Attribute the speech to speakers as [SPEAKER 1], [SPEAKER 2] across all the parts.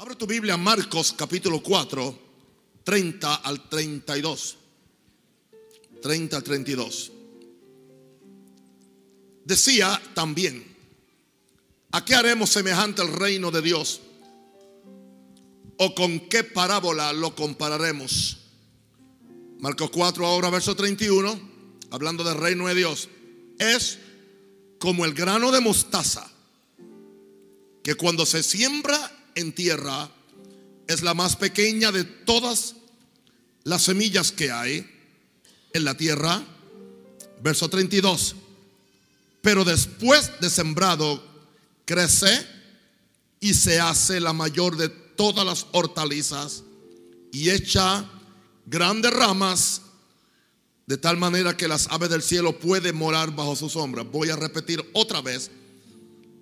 [SPEAKER 1] Abre tu Biblia, Marcos capítulo 4, 30 al 32. 30 al 32. Decía también, ¿a qué haremos semejante el reino de Dios? ¿O con qué parábola lo compararemos? Marcos 4, ahora verso 31, hablando del reino de Dios, es como el grano de mostaza, que cuando se siembra en tierra es la más pequeña de todas las semillas que hay en la tierra. Verso 32. Pero después de sembrado, crece y se hace la mayor de todas las hortalizas y echa grandes ramas de tal manera que las aves del cielo pueden morar bajo su sombra. Voy a repetir otra vez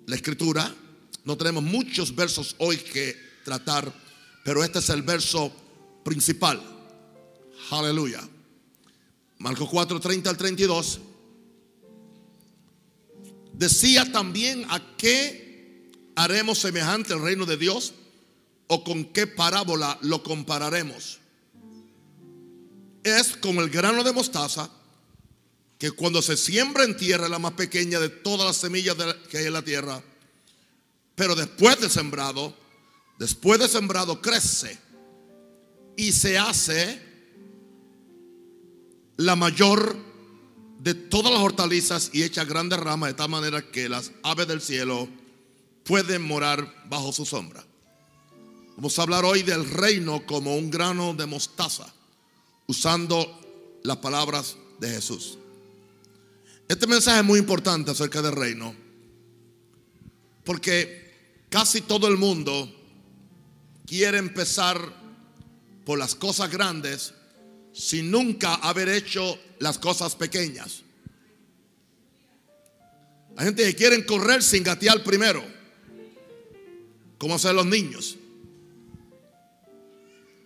[SPEAKER 1] la escritura. No tenemos muchos versos hoy que tratar, pero este es el verso principal. Aleluya. Marcos 4, 30 al 32. Decía también a qué haremos semejante el reino de Dios o con qué parábola lo compararemos. Es como el grano de mostaza que cuando se siembra en tierra la más pequeña de todas las semillas que hay en la tierra. Pero después de sembrado, después de sembrado crece y se hace la mayor de todas las hortalizas y echa grandes ramas de tal manera que las aves del cielo pueden morar bajo su sombra. Vamos a hablar hoy del reino como un grano de mostaza, usando las palabras de Jesús. Este mensaje es muy importante acerca del reino, porque casi todo el mundo quiere empezar por las cosas grandes sin nunca haber hecho las cosas pequeñas. Hay gente que quieren correr sin gatear primero, como hacen los niños.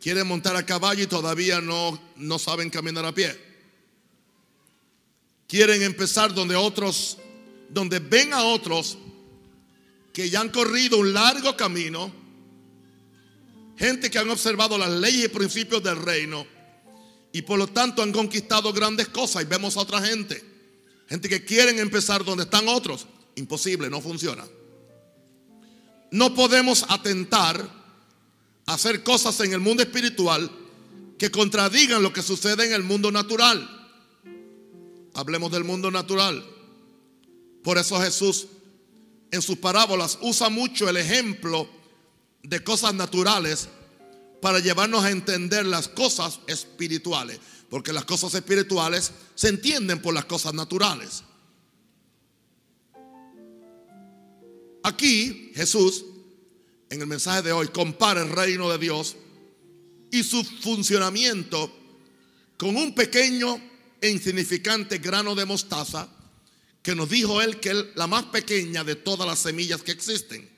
[SPEAKER 1] Quieren montar a caballo y todavía no, no saben caminar a pie. Quieren empezar donde otros, donde ven a otros que ya han corrido un largo camino, gente que han observado las leyes y principios del reino y por lo tanto han conquistado grandes cosas y vemos a otra gente, gente que quieren empezar donde están otros, imposible, no funciona. No podemos atentar a hacer cosas en el mundo espiritual que contradigan lo que sucede en el mundo natural. Hablemos del mundo natural. Por eso Jesús en sus parábolas usa mucho el ejemplo de cosas naturales para llevarnos a entender las cosas espirituales, porque las cosas espirituales se entienden por las cosas naturales. Aquí Jesús, en el mensaje de hoy, compara el reino de Dios y su funcionamiento con un pequeño e insignificante grano de mostaza que nos dijo él que la más pequeña de todas las semillas que existen.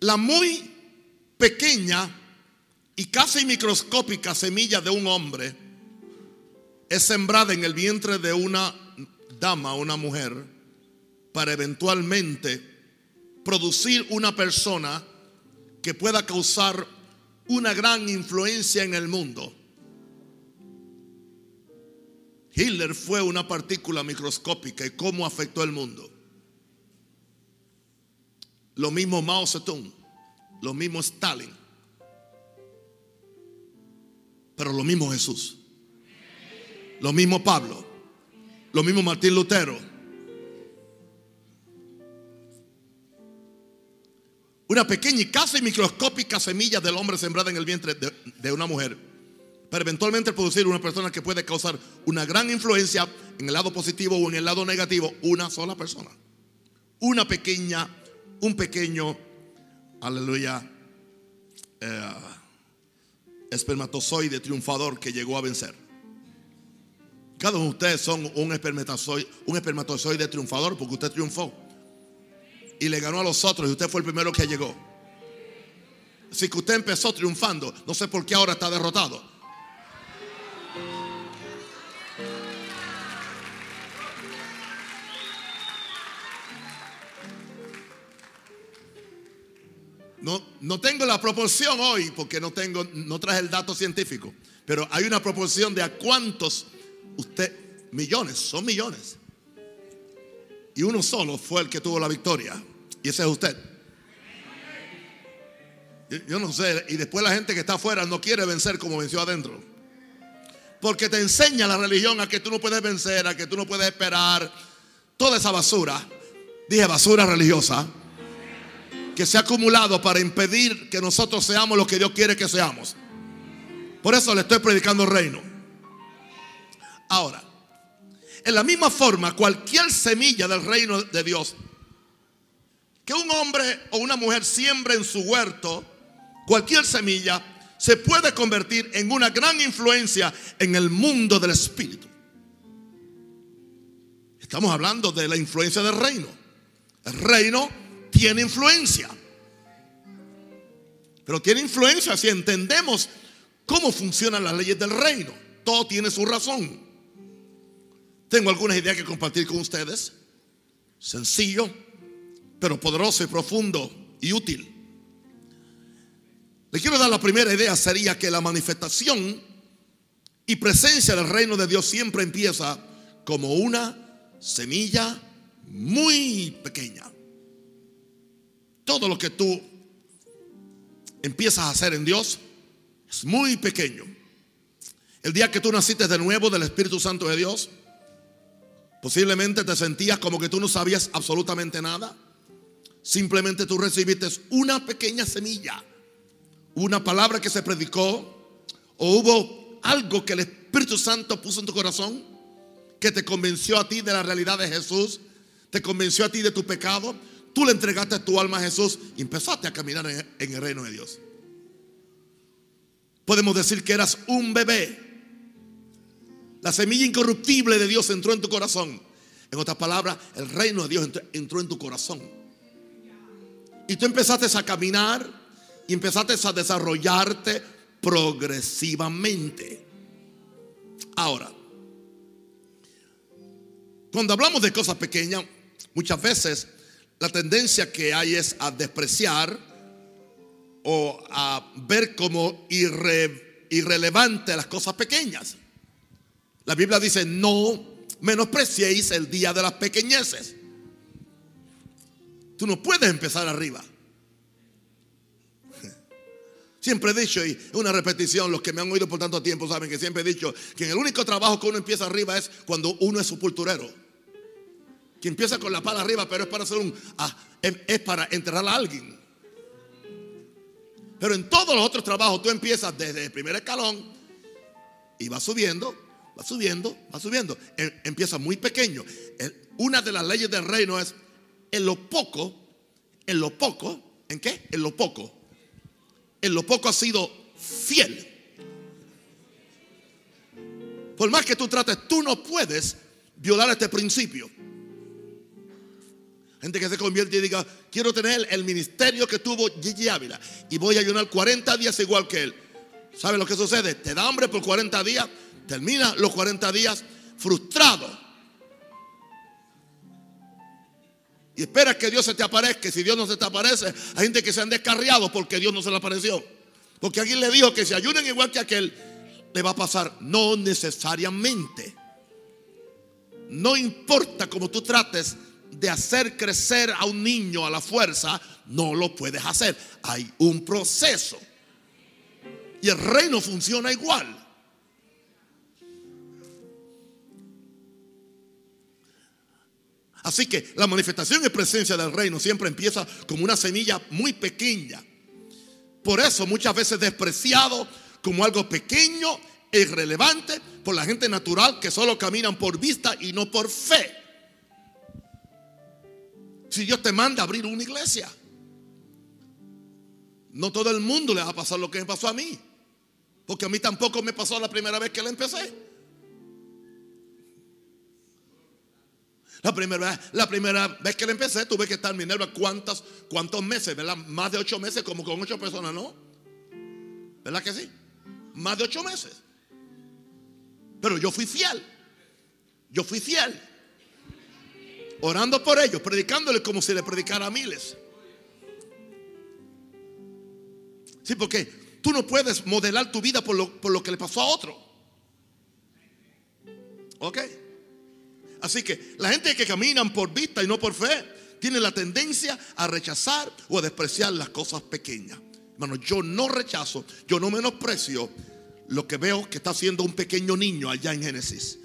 [SPEAKER 1] La muy pequeña y casi microscópica semilla de un hombre es sembrada en el vientre de una dama, una mujer, para eventualmente producir una persona que pueda causar una gran influencia en el mundo. Hitler fue una partícula microscópica y cómo afectó el mundo. Lo mismo Mao Zedong, lo mismo Stalin, pero lo mismo Jesús, lo mismo Pablo, lo mismo Martín Lutero. Una pequeña y casi microscópica semilla del hombre sembrada en el vientre de, de una mujer para eventualmente producir una persona que puede causar una gran influencia en el lado positivo o en el lado negativo, una sola persona. Una pequeña un pequeño, aleluya, eh, espermatozoide triunfador que llegó a vencer. Cada uno de ustedes son un espermatozoide, un espermatozoide triunfador porque usted triunfó. Y le ganó a los otros y usted fue el primero que llegó. Así que usted empezó triunfando. No sé por qué ahora está derrotado. No, no tengo la proporción hoy porque no tengo, no traje el dato científico, pero hay una proporción de a cuántos usted, millones, son millones. Y uno solo fue el que tuvo la victoria. Y ese es usted. Yo, no sé. Y después la gente que está afuera no quiere vencer como venció adentro. Porque te enseña la religión a que tú no puedes vencer, a que tú no puedes esperar. Toda esa basura, dije basura religiosa, que se ha acumulado para impedir que nosotros seamos lo que Dios quiere que seamos. Por eso le estoy predicando el reino. Ahora, en la misma forma, cualquier semilla del reino de Dios que un hombre o una mujer siembre en su huerto, cualquier semilla, se puede convertir en una gran influencia en el mundo del espíritu. Estamos hablando de la influencia del reino. El reino tiene influencia. Pero tiene influencia si entendemos cómo funcionan las leyes del reino. Todo tiene su razón. Tengo algunas ideas que compartir con ustedes. Sencillo, pero poderoso y profundo y útil. Le quiero dar la primera idea, sería que la manifestación y presencia del reino de Dios siempre empieza como una semilla muy pequeña. Todo lo que tú empiezas a hacer en Dios es muy pequeño. El día que tú naciste de nuevo del Espíritu Santo de Dios, posiblemente te sentías como que tú no sabías absolutamente nada. Simplemente tú recibiste una pequeña semilla, una palabra que se predicó, o hubo algo que el Espíritu Santo puso en tu corazón, que te convenció a ti de la realidad de Jesús, te convenció a ti de tu pecado, tú le entregaste tu alma a Jesús y empezaste a caminar en, el reino de Dios. Podemos decir que eras un bebé. La semilla incorruptible de Dios entró en tu corazón. En otras palabras, el reino de Dios entró en tu corazón. Y tú empezaste a caminar y empezaste a desarrollarte progresivamente. Ahora, cuando hablamos de cosas pequeñas, muchas veces la tendencia que hay es a despreciar o a ver como irrelevante las cosas pequeñas. La Biblia dice, no menospreciéis el día de las pequeñeces. Tú no puedes empezar arriba. Siempre he dicho, y una repetición, los que me han oído por tanto tiempo saben que siempre he dicho que el único trabajo que uno empieza arriba es cuando uno es sepulturero. Que empieza con la pala arriba, pero es para hacer un ah, es para enterrar a alguien. Pero en todos los otros trabajos tú empiezas desde el primer escalón y vas subiendo, vas subiendo, vas subiendo. Em, empieza muy pequeño. Una de las leyes del reino es en lo poco, en lo poco, ¿en qué? En lo poco. En lo poco has sido fiel. Por más que tú trates, tú no puedes violar este principio. Gente que se convierte y diga, quiero tener el ministerio que tuvo Gigi Ávila y voy a ayunar 40 días igual que él. ¿Sabe lo que sucede? Te da hambre por 40 días, termina los 40 días frustrado Y espera que Dios se te aparezca. Si Dios no se te aparece, hay gente que se han descarriado porque Dios no se le apareció. Porque alguien le dijo que si ayunen igual que aquel, le va a pasar. No necesariamente. No importa cómo tú trates de hacer crecer a un niño a la fuerza, no lo puedes hacer. Hay un proceso. Y el reino funciona igual. Así que la manifestación y presencia del reino siempre empieza como una semilla muy pequeña. Por eso muchas veces despreciado como algo pequeño e irrelevante por la gente natural que solo caminan por vista y no por fe. Si Dios te manda a abrir una iglesia, no todo el mundo le va a pasar lo que me pasó a mí. Porque a mí tampoco me pasó la primera vez que la empecé. La primera, vez, la primera vez que le empecé tuve que estar en Minerva cuántos, cuántos meses, ¿verdad? Más de ocho meses como con ocho personas, ¿no? ¿Verdad que sí? Más de ocho meses. Pero yo fui fiel. Yo fui fiel. Orando por ellos, predicándoles como si le predicara a miles. Sí, porque tú no puedes modelar tu vida por lo, por lo que le pasó a otro. ¿Ok? Así que la gente que caminan por vista y no por fe tiene la tendencia a rechazar o a despreciar las cosas pequeñas. Hermano, yo no rechazo, yo no menosprecio lo que veo que está haciendo un pequeño niño allá en Génesis.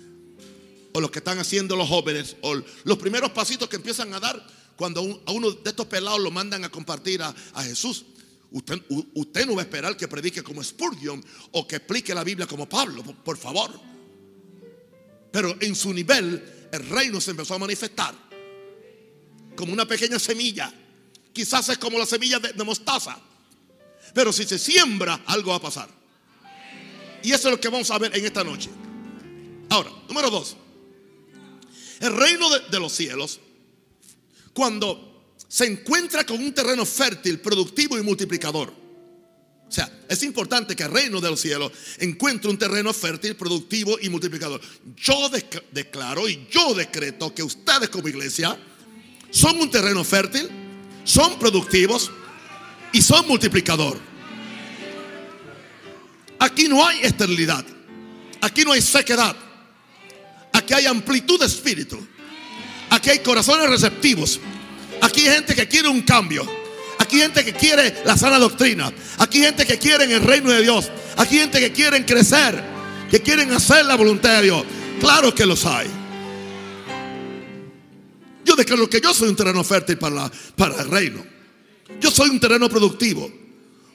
[SPEAKER 1] O lo que están haciendo los jóvenes. O los primeros pasitos que empiezan a dar cuando a uno de estos pelados lo mandan a compartir a, Jesús. Usted, usted, no va a esperar que predique como Spurgeon o que explique la Biblia como Pablo, por favor. Pero en su nivel el reino se empezó a manifestar como una pequeña semilla. Quizás es como la semilla de, mostaza. Pero si se siembra, algo va a pasar. Y eso es lo que vamos a ver en esta noche. Ahora, número dos. El reino de, los cielos, cuando se encuentra con un terreno fértil, productivo y multiplicador. O sea, es importante que el reino de los cielos encuentre un terreno fértil, productivo y multiplicador. Yo declaro y yo decreto que ustedes como iglesia son un terreno fértil, son productivos y son multiplicador. Aquí no hay esterilidad, aquí no hay sequedad, hay amplitud de espíritu, aquí hay corazones receptivos, aquí hay gente que quiere un cambio, aquí hay gente que quiere la sana doctrina, aquí hay gente que quiere el reino de Dios, aquí hay gente que quieren crecer, que quieren hacer la voluntad de Dios. Claro que los hay. Yo declaro que yo soy un terreno fértil para, para el reino. Yo soy un terreno productivo,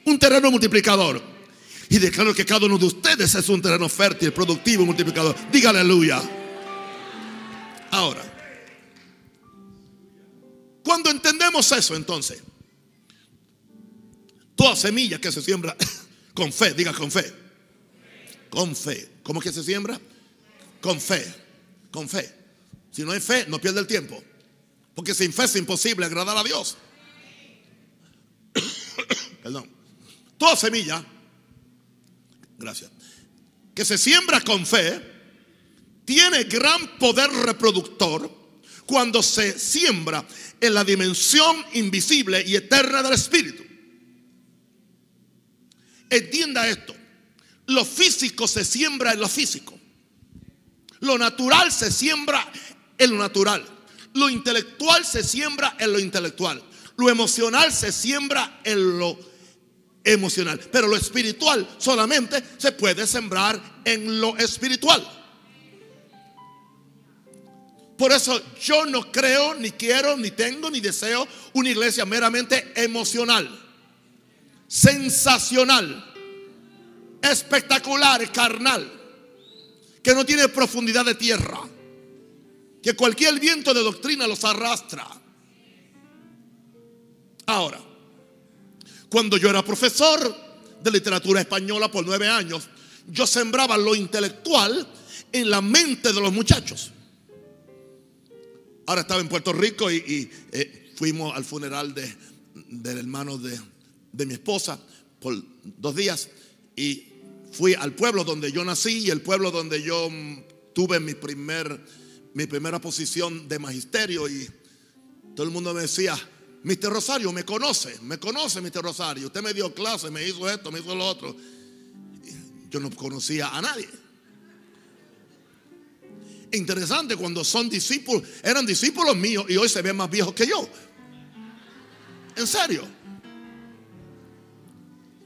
[SPEAKER 1] un terreno multiplicador. Y declaro que cada uno de ustedes es un terreno fértil, productivo, multiplicador. Diga aleluya. Ahora, cuando entendemos eso, entonces, toda semilla que se siembra con fe, diga con fe. Con fe. ¿Cómo que se siembra? Con fe. Con fe. Si no hay fe, no pierde el tiempo. Porque sin fe es imposible agradar a Dios. Perdón. Toda semilla, gracias, que se siembra con fe, tiene gran poder reproductor cuando se siembra en la dimensión invisible y eterna del Espíritu. Entienda esto. Lo físico se siembra en lo físico. Lo natural se siembra en lo natural. Lo intelectual se siembra en lo intelectual. Lo emocional se siembra en lo emocional. Pero lo espiritual solamente se puede sembrar en lo espiritual. Por eso yo no creo, ni quiero, ni tengo, ni deseo una iglesia meramente emocional, sensacional, espectacular, carnal, que no tiene profundidad de tierra que cualquier viento de doctrina los arrastra. Ahora, cuando yo era profesor de literatura española por nueve años, yo sembraba lo intelectual en la mente de los muchachos. Ahora estaba en Puerto Rico y, eh, fuimos al funeral de, del hermano de, mi esposa por dos días y fui al pueblo donde yo nací y el pueblo donde yo tuve mi primer mi primera posición de magisterio y todo el mundo me decía, Mr. Rosario, me conoce, me conoce Mr. Rosario, usted me dio clase, me hizo esto, me hizo lo otro. Yo no conocía a nadie. Interesante cuando son discípulos, eran discípulos míos y hoy se ven más viejos que yo. En serio.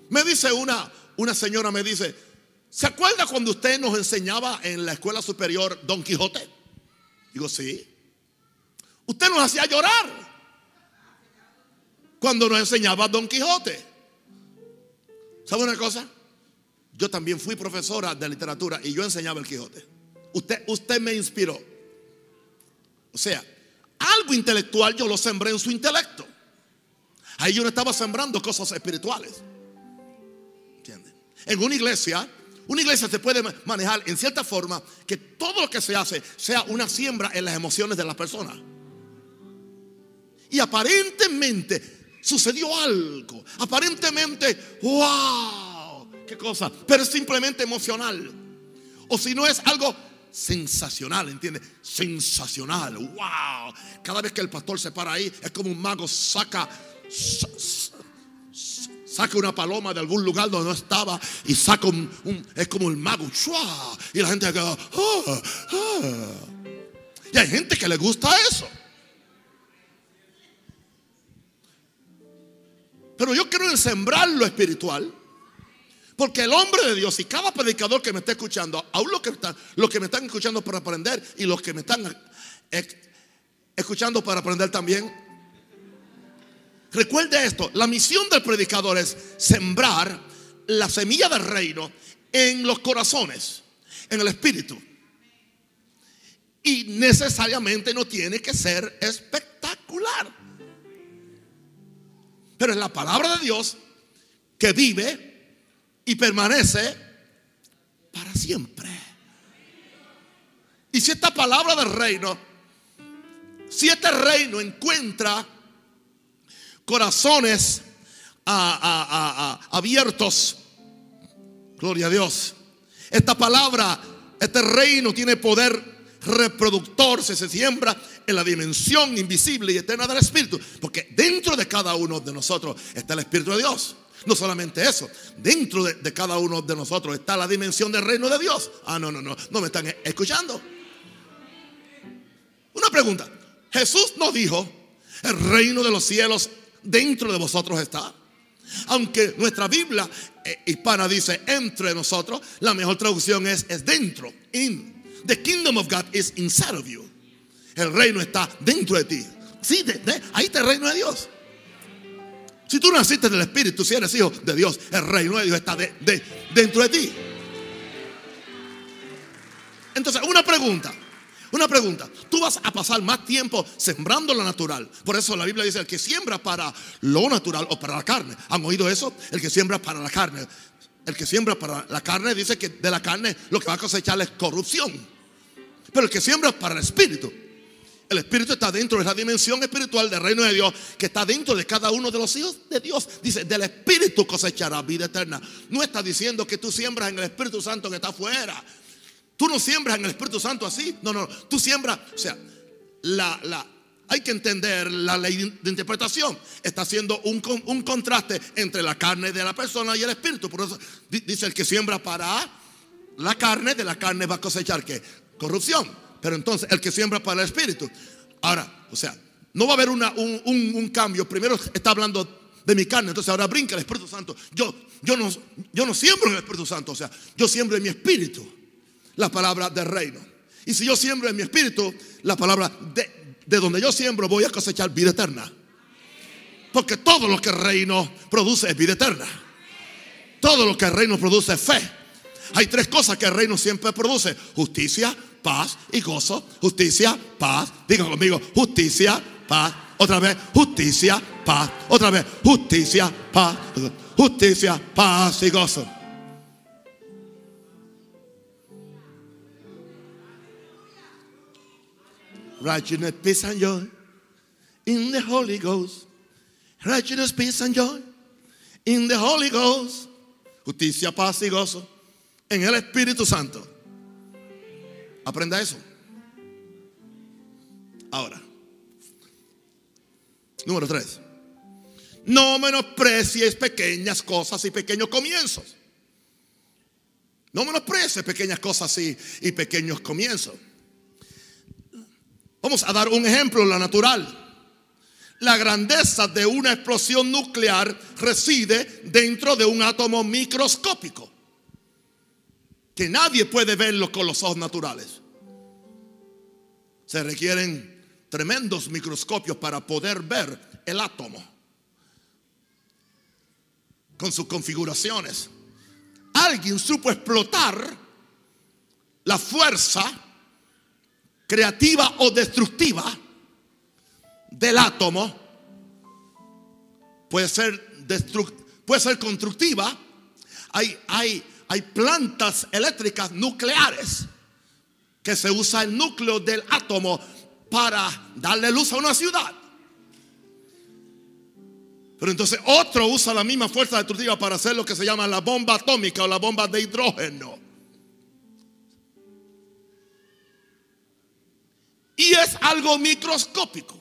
[SPEAKER 1] Me dice una, una señora, me dice, ¿se acuerda cuando usted nos enseñaba en la escuela superior Don Quijote? Digo, sí. Usted nos hacía llorar cuando nos enseñaba Don Quijote. ¿Sabe una cosa? Yo también fui profesora de literatura y yo enseñaba el Quijote. Usted, usted me inspiró. O sea, algo intelectual yo lo sembré en su intelecto. Ahí yo no estaba sembrando cosas espirituales. ¿Entienden? En una iglesia una iglesia se puede manejar en cierta forma que todo lo que se hace sea una siembra en las emociones de las personas. Y aparentemente sucedió algo. Aparentemente, wow, qué cosa. Pero es simplemente emocional. O si no es algo sensacional, ¿entiendes? Sensacional, wow. Cada vez que el pastor se para ahí, es como un mago saca, saca una paloma de algún lugar donde no estaba y saca un, es como el mago, y la gente queda, ah, ah". y hay gente que le gusta eso. Pero yo quiero sembrar lo espiritual. Porque el hombre de Dios y cada predicador que me está escuchando, aún los que, están, los que me están escuchando para aprender y los que me están escuchando para aprender también, recuerde esto, la misión del predicador es sembrar la semilla del reino en los corazones, en el espíritu. Y necesariamente no tiene que ser espectacular. Pero es la palabra de Dios que vive y permanece para siempre. Y si esta palabra del reino, si este reino encuentra corazones abiertos, gloria a Dios, esta palabra, este reino tiene poder reproductor si se siembra en la dimensión invisible y eterna del Espíritu. Porque dentro de cada uno de nosotros está el Espíritu de Dios. No solamente eso, dentro de, cada uno de nosotros está la dimensión del reino de Dios. Ah, no, no, no, no me están escuchando. Una pregunta. Jesús nos dijo, el reino de los cielos dentro de vosotros está. Aunque nuestra Biblia eh, hispana dice entre nosotros, la mejor traducción es, es dentro, in. The kingdom of God is inside of you. El reino está dentro de ti. Sí, ahí está el reino de Dios. Si tú naciste del Espíritu, si eres hijo de Dios, el reino de Dios está dentro de ti. Entonces, una pregunta. Una pregunta. Tú vas a pasar más tiempo sembrando lo natural. Por eso la Biblia dice, el que siembra para lo natural o para la carne. ¿Han oído eso? El que siembra para la carne. El que siembra para la carne dice que de la carne lo que va a cosechar es corrupción. Pero el que siembra para el Espíritu. El Espíritu está dentro de la dimensión espiritual del reino de Dios que está dentro de cada uno de los hijos de Dios. Dice, del Espíritu cosechará vida eterna. No está diciendo que tú siembras en el Espíritu Santo que está afuera. Tú no siembras en el Espíritu Santo así. No, no, tú siembras, o sea, la, la, hay que entender la ley de interpretación. Está haciendo un, un contraste entre la carne de la persona y el Espíritu. Por eso dice el que siembra para la carne, de la carne va a cosechar que corrupción. Pero entonces, el que siembra para el Espíritu. Ahora, o sea, no va a haber una, un, cambio. Primero está hablando de mi carne, entonces ahora brinca el Espíritu Santo. Yo, yo, no, yo no siembro en el Espíritu Santo, o sea, yo siembro en mi espíritu la palabra del reino. Y si yo siembro en mi espíritu la palabra de, de donde yo siembro, voy a cosechar vida eterna. Porque todo lo que el reino produce es vida eterna. Todo lo que el reino produce es fe. Hay tres cosas que el reino siempre produce. Justicia, paz y gozo. Justicia, paz. Diga conmigo, justicia, paz. Otra vez, justicia, paz. Otra vez, justicia, paz. Justicia, paz y gozo. Righteousness, peace and joy in the Holy Ghost. Righteousness, peace and joy in the Holy Ghost. Justicia, paz y gozo en el Espíritu Santo. Aprenda eso. Ahora, número tres. No menosprecies pequeñas cosas y pequeños comienzos. No menosprecies pequeñas cosas y, y pequeños comienzos. Vamos a dar un ejemplo, la natural. La grandeza de una explosión nuclear reside dentro de un átomo microscópico que nadie puede verlo con los ojos naturales. Se requieren tremendos microscopios para poder ver el átomo con sus configuraciones. Alguien supo explotar la fuerza creativa o destructiva del átomo. Puede ser, puede ser constructiva. Hay, hay hay plantas eléctricas nucleares que se usa el núcleo del átomo para darle luz a una ciudad. Pero entonces otro usa la misma fuerza destructiva para hacer lo que se llama la bomba atómica o la bomba de hidrógeno. Y es algo microscópico.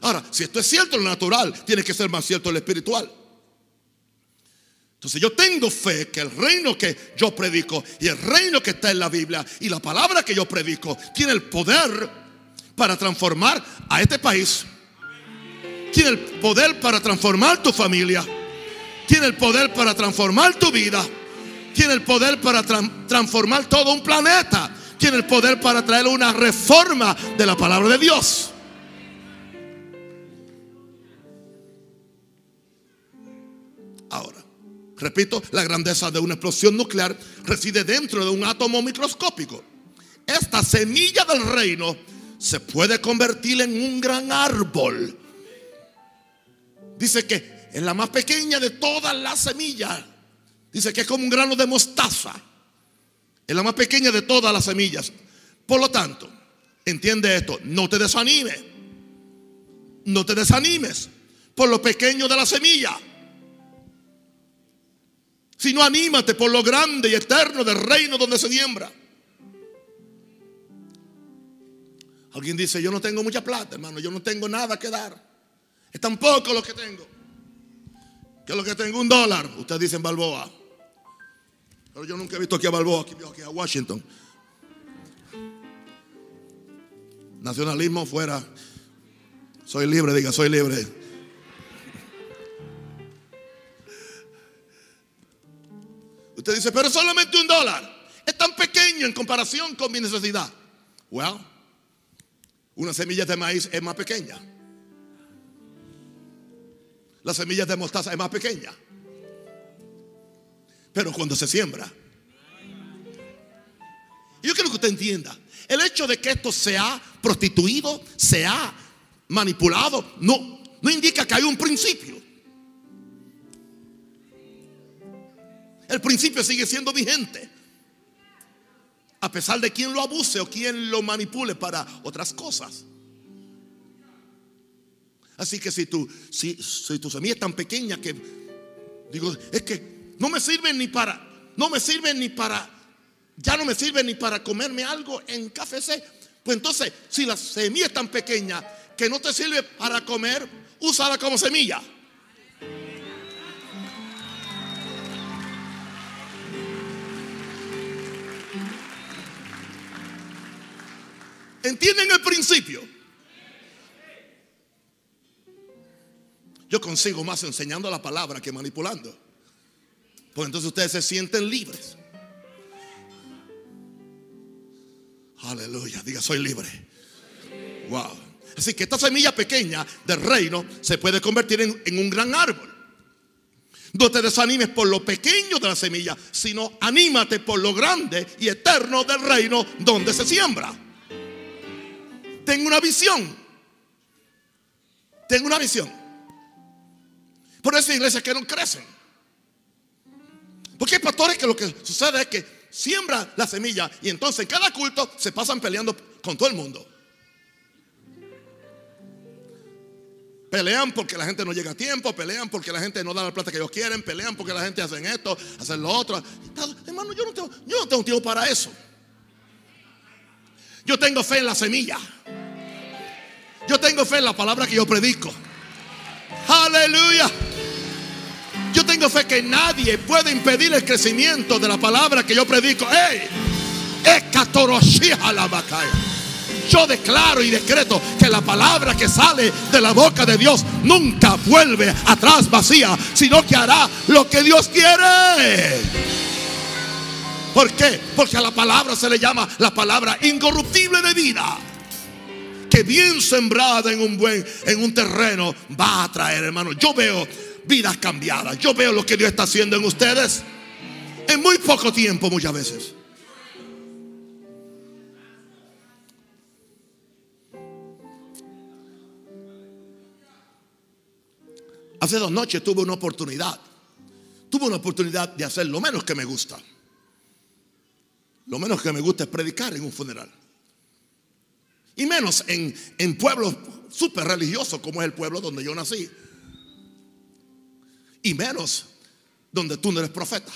[SPEAKER 1] Ahora, si esto es cierto lo natural, tiene que ser más cierto lo espiritual. Entonces yo tengo fe que el reino que yo predico y el reino que está en la Biblia y la palabra que yo predico tiene el poder para transformar a este país. Tiene el poder para transformar tu familia. Tiene el poder para transformar tu vida. Tiene el poder para transformar todo un planeta. Tiene el poder para traer una reforma de la palabra de Dios. Repito, la grandeza de una explosión nuclear reside dentro de un átomo microscópico. Esta semilla del reino se puede convertir en un gran árbol. Dice que es la más pequeña de todas las semillas. Dice que es como un grano de mostaza. Es la más pequeña de todas las semillas. Por lo tanto, entiende esto, no te desanimes. No te desanimes por lo pequeño de la semilla sino anímate por lo grande y eterno del reino donde se siembra. Alguien dice, yo no tengo mucha plata, hermano, yo no tengo nada que dar. Es tan poco lo que tengo. Que lo que tengo? Un dólar. Ustedes dicen Balboa. Pero yo nunca he visto aquí a Balboa, aquí, aquí a Washington. Nacionalismo fuera. Soy libre, diga, soy libre. Usted dice, pero solamente un dólar. Es tan pequeño en comparación con mi necesidad. Well, una semilla de maíz es más pequeña. Las semillas de mostaza es más pequeña. Pero cuando se siembra. Yo quiero que usted entienda. El hecho de que esto se ha prostituido, se ha manipulado, no, no indica que hay un principio. El principio sigue siendo vigente. A pesar de quien lo abuse o quien lo manipule para otras cosas. Así que si tu, si, si tu semilla es tan pequeña que digo, es que no me sirve ni para, no me sirve ni para, ya no me sirve ni para comerme algo en café Pues entonces, si la semilla es tan pequeña que no te sirve para comer, úsala como semilla. ¿Entienden el principio? Yo consigo más enseñando la palabra que manipulando. Pues entonces ustedes se sienten libres. Aleluya, diga, soy libre. Wow. Así que esta semilla pequeña del reino se puede convertir en, en, un gran árbol. No te desanimes por lo pequeño de la semilla, sino anímate por lo grande y eterno del reino donde se siembra. Tengo una visión. Tengo una visión. Por eso hay iglesias que no crecen. Porque hay pastores que lo que sucede es que siembra la semilla y entonces en cada culto se pasan peleando con todo el mundo. Pelean porque la gente no llega a tiempo, pelean porque la gente no da la plata que ellos quieren, pelean porque la gente hace esto, hace lo otro. Hermano, yo no tengo, yo no tengo tiempo para eso. Yo tengo fe en la semilla. Tengo fe en la palabra que yo predico. Aleluya. Yo tengo fe que nadie puede impedir el crecimiento de la palabra que yo predico. ¡Ey! Yo declaro y decreto que la palabra que sale de la boca de Dios nunca vuelve atrás vacía, sino que hará lo que Dios quiere. ¿Por qué? Porque a la palabra se le llama la palabra incorruptible de vida. Que bien sembrada en un buen, en un terreno, va a traer, hermano. Yo veo vidas cambiadas. Yo veo lo que Dios está haciendo en ustedes en muy poco tiempo, muchas veces. Hace dos noches tuve una oportunidad. Tuve una oportunidad de hacer lo menos que me gusta. Lo menos que me gusta es predicar en un funeral. Y menos en, en pueblos súper religiosos como es el pueblo donde yo nací. Y menos donde tú no eres profeta.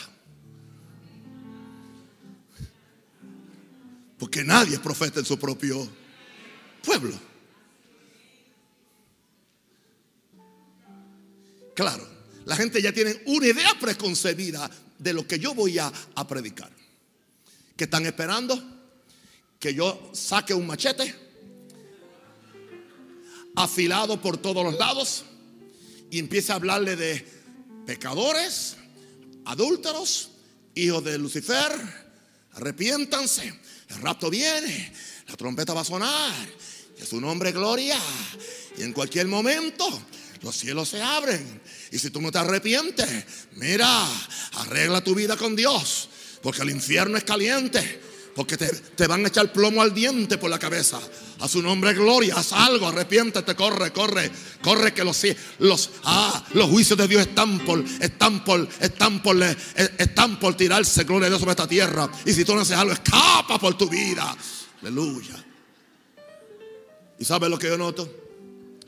[SPEAKER 1] Porque nadie es profeta en su propio pueblo. Claro, la gente ya tiene una idea preconcebida de lo que yo voy a, a predicar. Que están esperando que yo saque un machete afilado por todos los lados y empiece a hablarle de pecadores, adúlteros, hijos de Lucifer, arrepiéntanse, el rapto viene, la trompeta va a sonar, es su nombre gloria, y en cualquier momento los cielos se abren, y si tú no te arrepientes, mira, arregla tu vida con Dios, porque el infierno es caliente. Porque te, van a echar plomo al diente por la cabeza. A su nombre, gloria. Haz algo, arrepiéntete, corre, corre, corre. Que los, los, ah, los juicios de Dios están por, están por, están por, eh, están por tirarse, gloria a Dios, sobre esta tierra. Y si tú no haces algo, escapa por tu vida. Aleluya. ¿Y sabes lo que yo noto?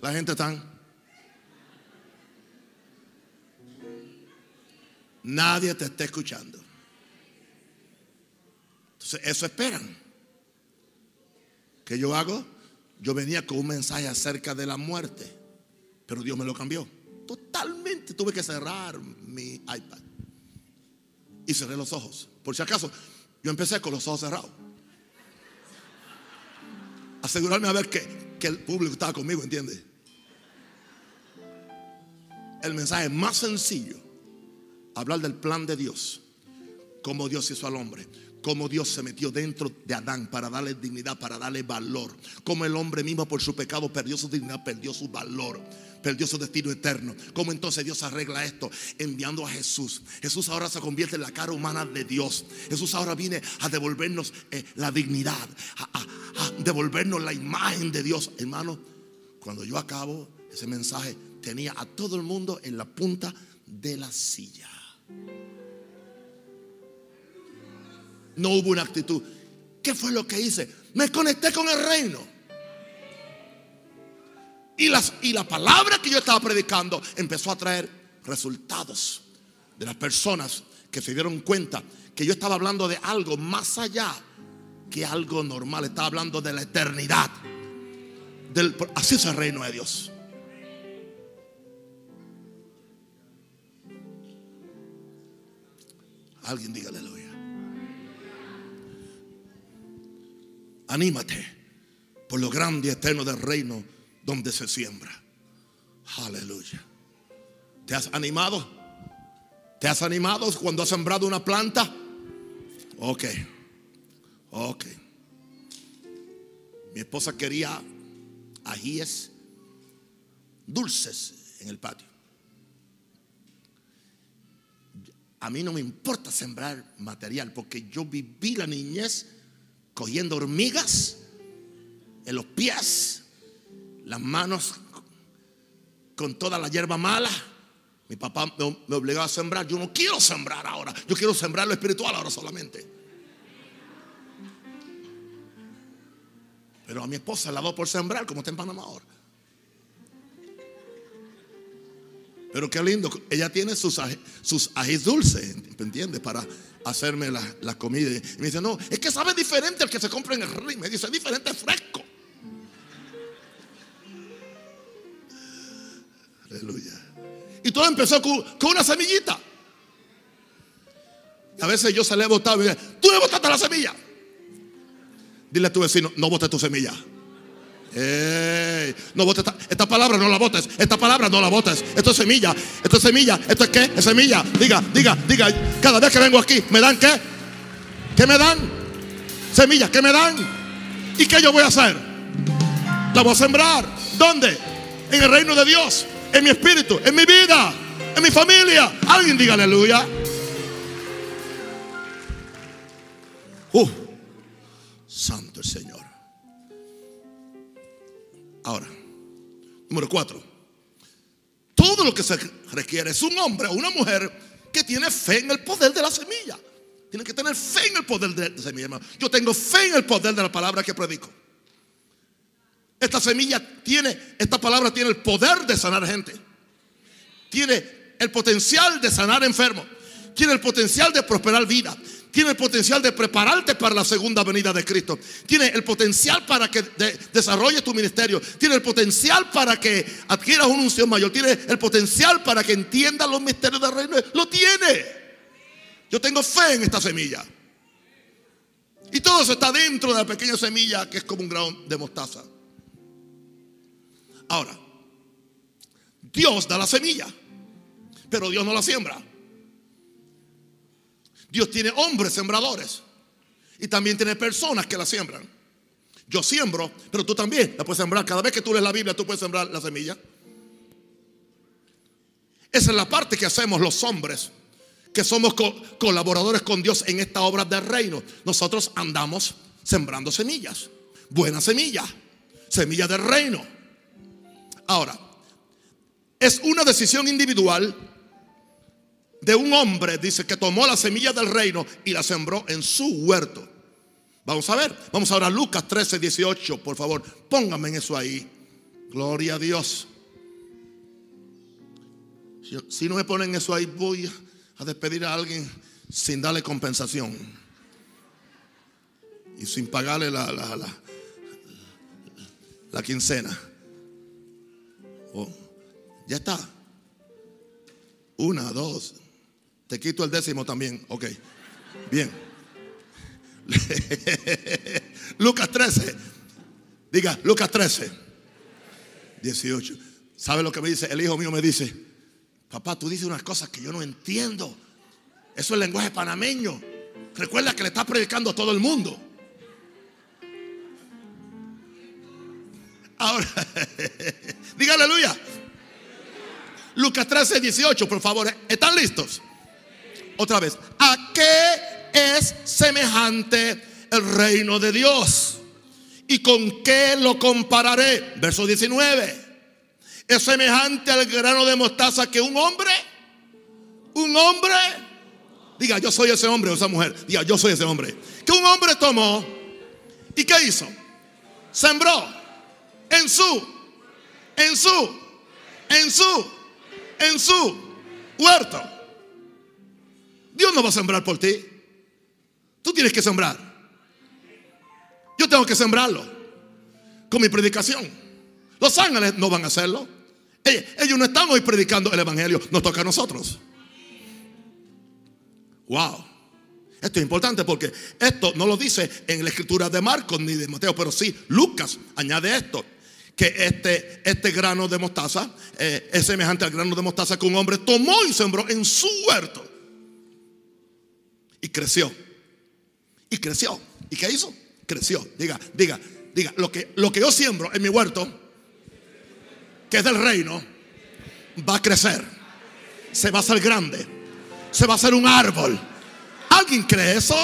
[SPEAKER 1] La gente está. Nadie te está escuchando eso esperan. ¿Qué yo hago? Yo venía con un mensaje acerca de la muerte, pero Dios me lo cambió. Totalmente tuve que cerrar mi iPad. Y cerré los ojos. Por si acaso, yo empecé con los ojos cerrados. Asegurarme a ver que, que el público estaba conmigo, ¿entiende? El mensaje más sencillo, hablar del plan de Dios, como Dios hizo al hombre cómo Dios se metió dentro de Adán para darle dignidad, para darle valor. Como el hombre mismo por su pecado perdió su dignidad, perdió su valor, perdió su destino eterno. Cómo entonces Dios arregla esto enviando a Jesús. Jesús ahora se convierte en la cara humana de Dios. Jesús ahora viene a devolvernos eh, la dignidad, a, a devolvernos la imagen de Dios. Hermano, cuando yo acabo ese mensaje, tenía a todo el mundo en la punta de la silla. No hubo una actitud. ¿Qué fue lo que hice? Me conecté con el reino. Y, las, y la palabra que yo estaba predicando empezó a traer resultados de las personas que se dieron cuenta que yo estaba hablando de algo más allá que algo normal. Estaba hablando de la eternidad. Del, así es el reino de Dios. Alguien dígale aleluya. Anímate por lo grande y eterno del reino donde se siembra. Aleluya. ¿Te has animado? ¿Te has animado cuando has sembrado una planta? Ok. Ok. Mi esposa quería ajíes dulces en el patio. A mí no me importa sembrar material porque yo viví la niñez cogiendo hormigas en los pies, las manos con toda la hierba mala. Mi papá me, obligaba a sembrar. Yo no quiero sembrar ahora. Yo quiero sembrar lo espiritual ahora solamente. Pero a mi esposa la doy por sembrar, como está en Panamá ahora. Pero qué lindo. Ella tiene sus, sus ají dulces, ¿me entiendes? Para hacerme la, comida. Y me dice, no, es que sabe diferente al que se compra en el ring. Me dice, es diferente, fresco. Aleluya. Y todo empezó con, una semillita. A veces yo le he botado y me tú le botaste la semilla. Dile a tu vecino, no botes tu semilla no botes esta, palabra, no la botes. Esta palabra no la botes. Esto es semilla. Esto es semilla. ¿Esto es qué? Es semilla. Diga, diga, diga. Cada vez que vengo aquí, ¿me dan qué? ¿Qué me dan? Semillas, ¿qué me dan? ¿Y qué yo voy a hacer? La voy a sembrar. ¿Dónde? En el reino de Dios. En mi espíritu. En mi vida. En mi familia. Alguien diga aleluya. Uh, santo el Señor. Ahora, número cuatro. Todo lo que se requiere es un hombre o una mujer que tiene fe en el poder de la semilla. Tiene que tener fe en el poder de la semilla, hermano. Yo tengo fe en el poder de la palabra que predico. Esta semilla tiene, esta palabra tiene el poder de sanar gente. Tiene el potencial de sanar enfermos. Tiene el potencial de prosperar vida. Tiene el potencial de prepararte para la segunda venida de Cristo. Tiene el potencial para que desarrolles tu ministerio. Tiene el potencial para que adquieras una unción mayor. Tiene el potencial para que entiendas los misterios del reino. Lo tiene. Yo tengo fe en esta semilla. Y todo eso está dentro de la pequeña semilla que es como un grano de mostaza. Ahora, Dios da la semilla, pero Dios no la siembra. Dios tiene hombres sembradores y también tiene personas que la siembran. Yo siembro, pero tú también la puedes sembrar. Cada vez que tú lees la Biblia, tú puedes sembrar la semilla. Esa es la parte que hacemos los hombres, que somos colaboradores con Dios en esta obra del reino. Nosotros andamos sembrando semillas, buenas semillas, semillas del reino. Ahora, es una decisión individual de un hombre, dice, que tomó la semilla del reino y la sembró en su huerto. Vamos a ver, vamos a a Lucas 13, 18, por favor, pónganme en eso ahí. Gloria a Dios. Si, no me ponen eso ahí, voy a despedir a alguien sin darle compensación y sin pagarle la, la, la, quincena. Oh, ya está. Una, dos, te quito el décimo también. Ok. Bien. Lucas 13. Diga, Lucas 13. 18. ¿Sabe lo que me dice? El hijo mío me dice, papá, tú dices unas cosas que yo no entiendo. Eso es lenguaje panameño. Recuerda que le está predicando a todo el mundo. Ahora, diga aleluya. Lucas 13, 18, por favor. ¿Están listos? Otra vez, ¿a qué es semejante el reino de Dios? ¿Y con qué lo compararé? Verso 19. Es semejante al grano de mostaza que un hombre, un hombre, diga yo soy ese hombre o esa mujer, diga yo soy ese hombre, que un hombre tomó y ¿qué hizo? Sembró en su, en su, en su, en su huerto. Dios no va a sembrar por ti. Tú tienes que sembrar. Yo tengo que sembrarlo con mi predicación. Los ángeles no van a hacerlo. Ellos no están hoy predicando el Evangelio. Nos toca a nosotros. Wow. Esto es importante porque esto no lo dice en la escritura de Marcos ni de Mateo, pero sí Lucas añade esto. Que este, este grano de mostaza eh, es semejante al grano de mostaza que un hombre tomó y sembró en su huerto. Y creció. Y creció. ¿Y qué hizo? Creció. Diga, diga, diga, lo que, lo que yo siembro en mi huerto, que es del reino, va a crecer. Se va a hacer grande. Se va a hacer un árbol. ¿Alguien cree eso?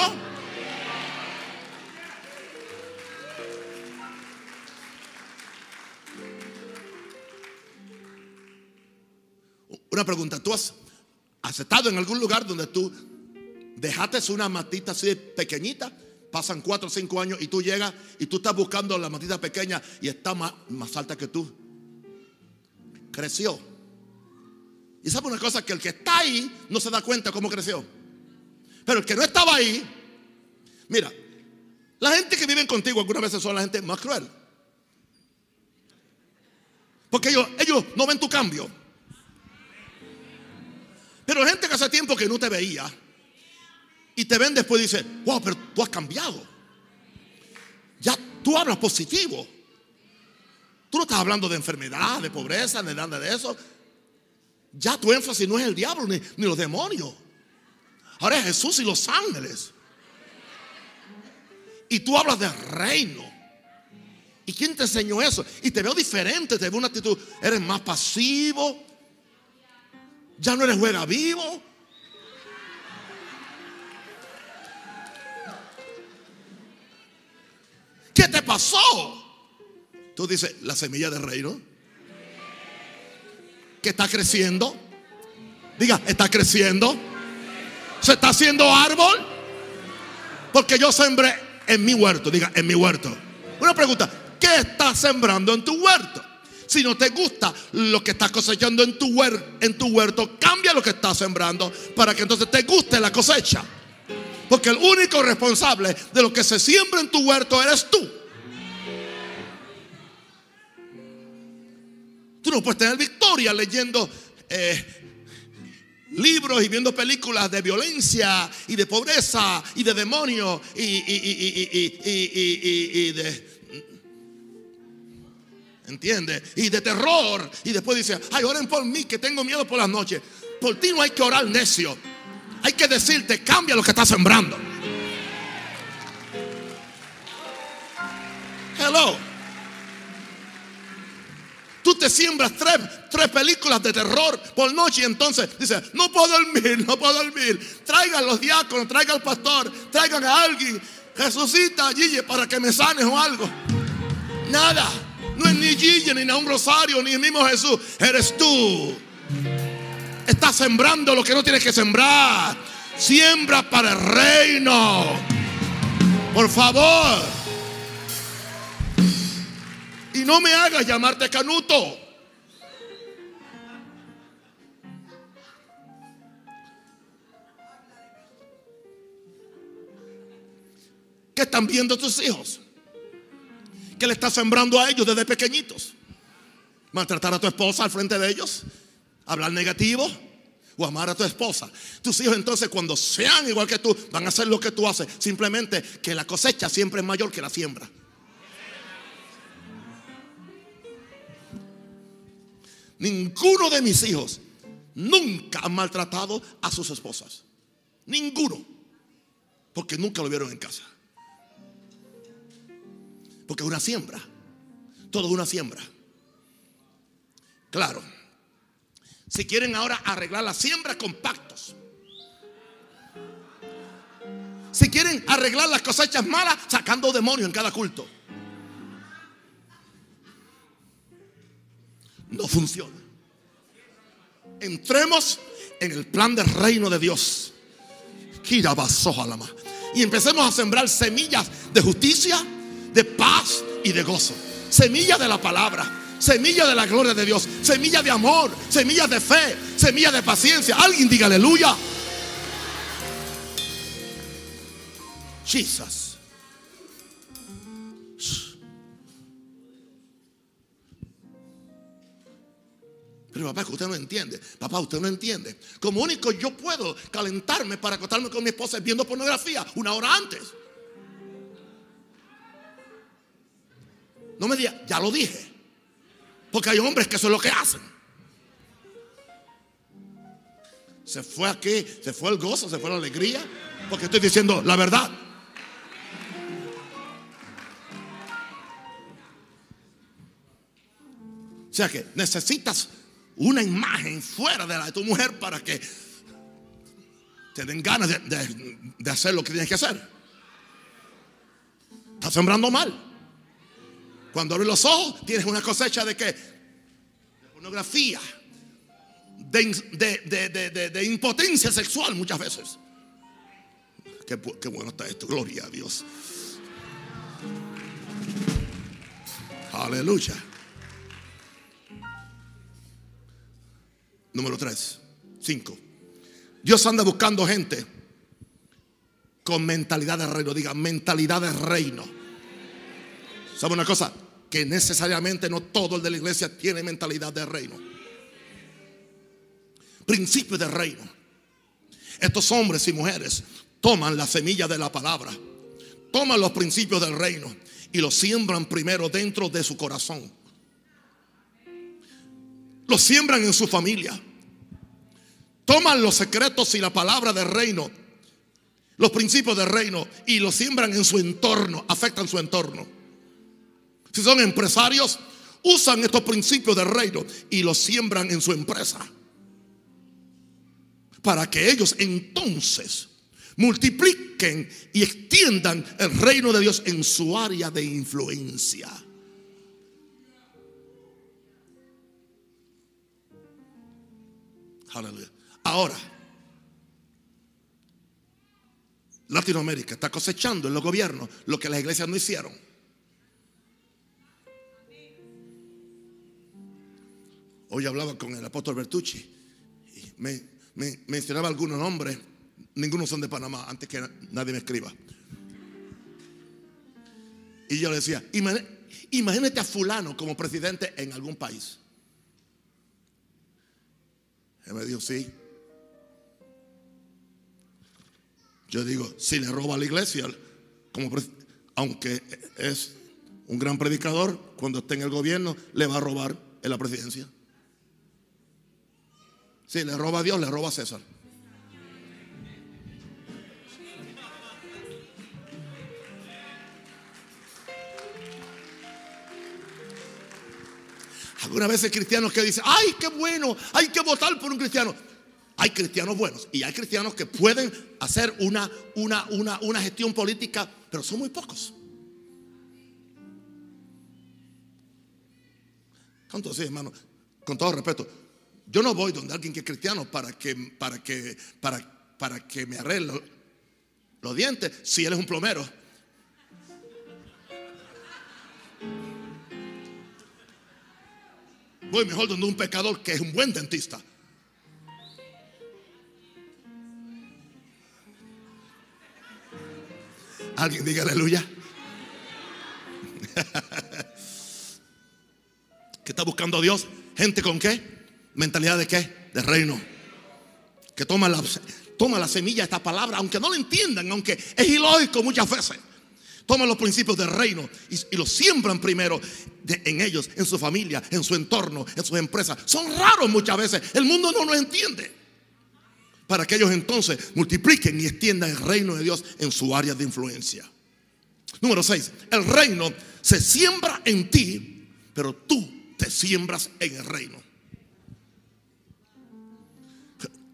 [SPEAKER 1] Una pregunta, ¿tú has, has estado en algún lugar donde tú dejaste una matita así pequeñita, pasan cuatro o cinco años y tú llegas y tú estás buscando la matita pequeña y está más, más alta que tú. Creció. Y sabe una cosa, que el que está ahí no se da cuenta cómo creció. Pero el que no estaba ahí, mira, la gente que vive contigo algunas veces son la gente más cruel. Porque ellos, ellos no ven tu cambio. Pero gente que hace tiempo que no te veía, y te ven después y dice, wow, pero tú has cambiado. Ya tú hablas positivo. Tú no estás hablando de enfermedad, de pobreza, de nada de eso. Ya tu énfasis no es el diablo ni, ni los demonios. Ahora es Jesús y los ángeles. Y tú hablas del reino. ¿Y quién te enseñó eso? Y te veo diferente, te veo una actitud. Eres más pasivo. Ya no eres juega vivo. ¿Qué te pasó? Tú dices, la semilla del reino. Que está creciendo. Diga, está creciendo. Se está haciendo árbol. Porque yo sembré en mi huerto. Diga, en mi huerto. Una pregunta, ¿qué estás sembrando en tu huerto? Si no te gusta lo que estás cosechando en tu, huerto, en tu huerto, cambia lo que estás sembrando para que entonces te guste la cosecha. Porque el único responsable de lo que se siembra en tu huerto eres tú. Tú no puedes tener victoria leyendo eh, libros y viendo películas de violencia y de pobreza y de demonio y, y de... ¿Entiende? Y de terror. Y después dice, ay, oren por mí que tengo miedo por las noches. Por ti no hay que orar necio. Hay que decirte, cambia lo que estás sembrando. Hello. Tú te siembras tres, tres películas de terror por noche y entonces dices, no puedo dormir, no puedo dormir. Traigan los diáconos, traigan al pastor, traigan a alguien. Resucita a Gigi para que me sanes o algo. Nada. No es ni Gigi, ni un rosario, ni el mismo Jesús. Eres tú. Estás sembrando lo que no tienes que sembrar. Siembra para el reino. Por favor. Y no me hagas llamarte Canuto. ¿Qué están viendo tus hijos? ¿Qué le estás sembrando a ellos desde pequeñitos? ¿Maltratar a tu esposa al frente de ellos? ¿Hablar negativo? ¿O amar a tu esposa? Tus hijos entonces cuando sean igual que tú van a hacer lo que tú haces. Simplemente que la cosecha siempre es mayor que la siembra. Ninguno de mis hijos nunca ha maltratado a sus esposas. Ninguno. Porque nunca lo vieron en casa. Porque es una siembra. Todo es una siembra. Claro. Si quieren ahora arreglar la siembra con pactos. Si quieren arreglar las cosechas malas sacando demonios en cada culto. no funciona. Entremos en el plan del reino de Dios. Y empecemos a sembrar semillas de justicia, de paz y de gozo. Semillas de la palabra, semillas de la gloria de Dios, semillas de amor, semillas de fe, semillas de paciencia. Alguien diga aleluya. Jesus. Pero papá, que usted no entiende. Papá, usted no entiende. Como único yo puedo calentarme para acostarme con mi esposa viendo pornografía una hora antes. No me diga, ya lo dije. Porque hay hombres que eso es lo que hacen. Se fue aquí, se fue el gozo, se fue la alegría. Porque estoy diciendo la verdad. O sea que necesitas una imagen fuera de la de tu mujer para que te den ganas de, hacer lo que tienes que hacer. Estás sembrando mal. Cuando abres los ojos, tienes una cosecha de qué? De pornografía, de, de, impotencia sexual muchas veces. Qué, qué bueno está esto, gloria a Dios. Aleluya. Número 3, 5. Dios anda buscando gente con mentalidad de reino. Diga, mentalidad de reino. ¿Sabe una cosa? Que necesariamente no todo el de la iglesia tiene mentalidad de reino. Principio de reino. Estos hombres y mujeres toman la semilla de la palabra, toman los principios del reino y los siembran primero dentro de su corazón. Los siembran en su familia toman los secretos y la palabra del reino, los principios del reino, y los siembran en su entorno, afectan su entorno. Si son empresarios, usan estos principios del reino y los siembran en su empresa. Para que ellos entonces multipliquen y extiendan el reino de Dios en su área de influencia. Aleluya. Ahora, Latinoamérica está cosechando en los gobiernos lo que las iglesias no hicieron. Hoy hablaba con el apóstol Bertucci y me, mencionaba algunos nombres Ninguno son de Panamá, antes que nadie me escriba. Y yo le decía, imagínate a fulano como presidente en algún país. Él me dijo, sí. Yo digo, si le roba a la iglesia, aunque es un gran predicador, cuando esté en el gobierno, le va a robar en la presidencia. Si le roba a Dios, le roba a César. Algunas veces cristianos que dicen, ay, qué bueno, hay que votar por un cristiano. Hay cristianos buenos y hay cristianos que pueden hacer una, una, una, una gestión política, pero son muy pocos. Entonces, hermano, con todo respeto, yo no voy donde alguien que es cristiano para que, para que, para, para que me arregle los dientes si él es un plomero. Voy mejor donde un pecador que es un buen dentista. Alguien diga aleluya. ¿Qué está buscando Dios? Gente con qué? Mentalidad de qué? De reino. Que toma la, toma la semilla de esta palabra, aunque no lo entiendan, aunque es ilógico muchas veces. Toma los principios del reino y, los siembran primero en ellos, en su familia, en su entorno, en sus empresas. Son raros muchas veces. El mundo no lo entiende para que ellos entonces multipliquen y extiendan el reino de Dios en su área de influencia. Número 6. El reino se siembra en ti, pero tú te siembras en el reino.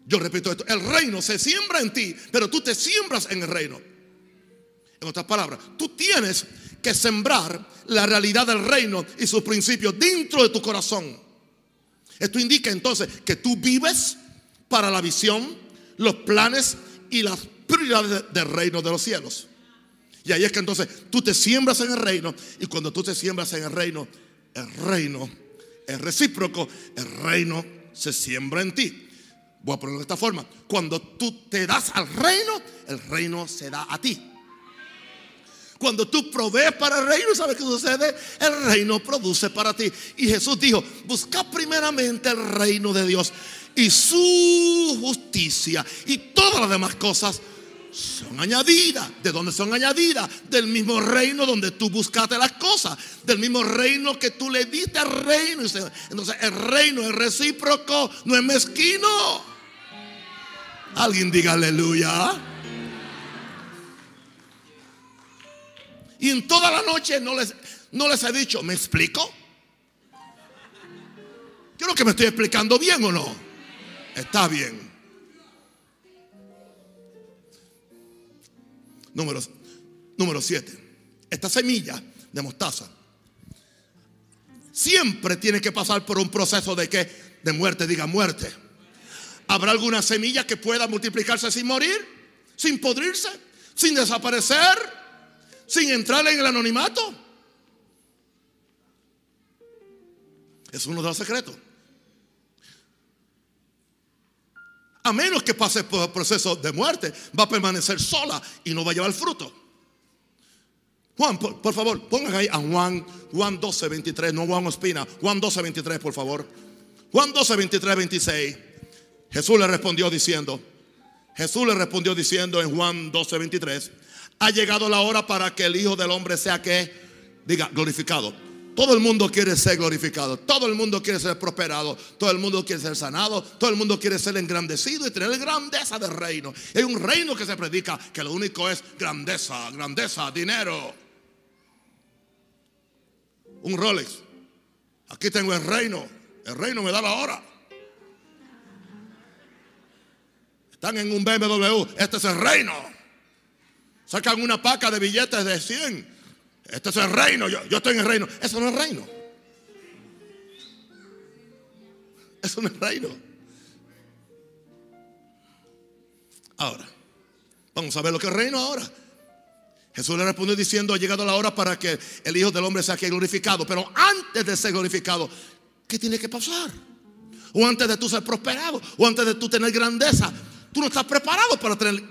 [SPEAKER 1] Yo repito esto, el reino se siembra en ti, pero tú te siembras en el reino. En otras palabras, tú tienes que sembrar la realidad del reino y sus principios dentro de tu corazón. Esto indica entonces que tú vives para la visión, los planes y las prioridades del reino de los cielos. Y ahí es que entonces tú te siembras en el reino y cuando tú te siembras en el reino, el reino es recíproco, el reino se siembra en ti. Voy a ponerlo de esta forma. Cuando tú te das al reino, el reino se da a ti. Cuando tú provees para el reino, ¿sabes qué sucede? El reino produce para ti. Y Jesús dijo, busca primeramente el reino de Dios y su justicia y todas las demás cosas son añadidas. ¿De dónde son añadidas? Del mismo reino donde tú buscaste las cosas. Del mismo reino que tú le diste al reino. Entonces el reino es recíproco, no es mezquino. Alguien diga aleluya. Y en toda la noche no les, no les he dicho, ¿me explico? Creo que me estoy explicando bien o no. Está bien. Número, número siete. Esta semilla de mostaza siempre tiene que pasar por un proceso de que de muerte, diga muerte. ¿Habrá alguna semilla que pueda multiplicarse sin morir, sin podrirse, sin desaparecer, sin entrar en el anonimato? Es uno de los secretos. a menos que pase por el proceso de muerte, va a permanecer sola y no va a llevar fruto. Juan, por, favor, pongan ahí a Juan, Juan 12, 23, no Juan Ospina, Juan 12, 23, por favor. Juan 12, 23, 26. Jesús le respondió diciendo, Jesús le respondió diciendo en Juan 12, 23, ha llegado la hora para que el Hijo del Hombre sea que, diga, glorificado. Todo el mundo quiere ser glorificado, todo el mundo quiere ser prosperado, todo el mundo quiere ser sanado, todo el mundo quiere ser engrandecido y tener grandeza del reino. Hay un reino que se predica que lo único es grandeza, grandeza, dinero. Un Rolex. Aquí tengo el reino, el reino me da la hora. Están en un BMW, este es el reino. Sacan una paca de billetes de 100 este es el reino, yo, estoy en el reino. Eso no es reino. Eso no es reino. Ahora, vamos a ver lo que es reino ahora. Jesús le respondió diciendo, ha llegado la hora para que el Hijo del Hombre sea glorificado. Pero antes de ser glorificado, ¿qué tiene que pasar? O antes de tú ser prosperado, o antes de tú tener grandeza, Tú no estás preparado para tener,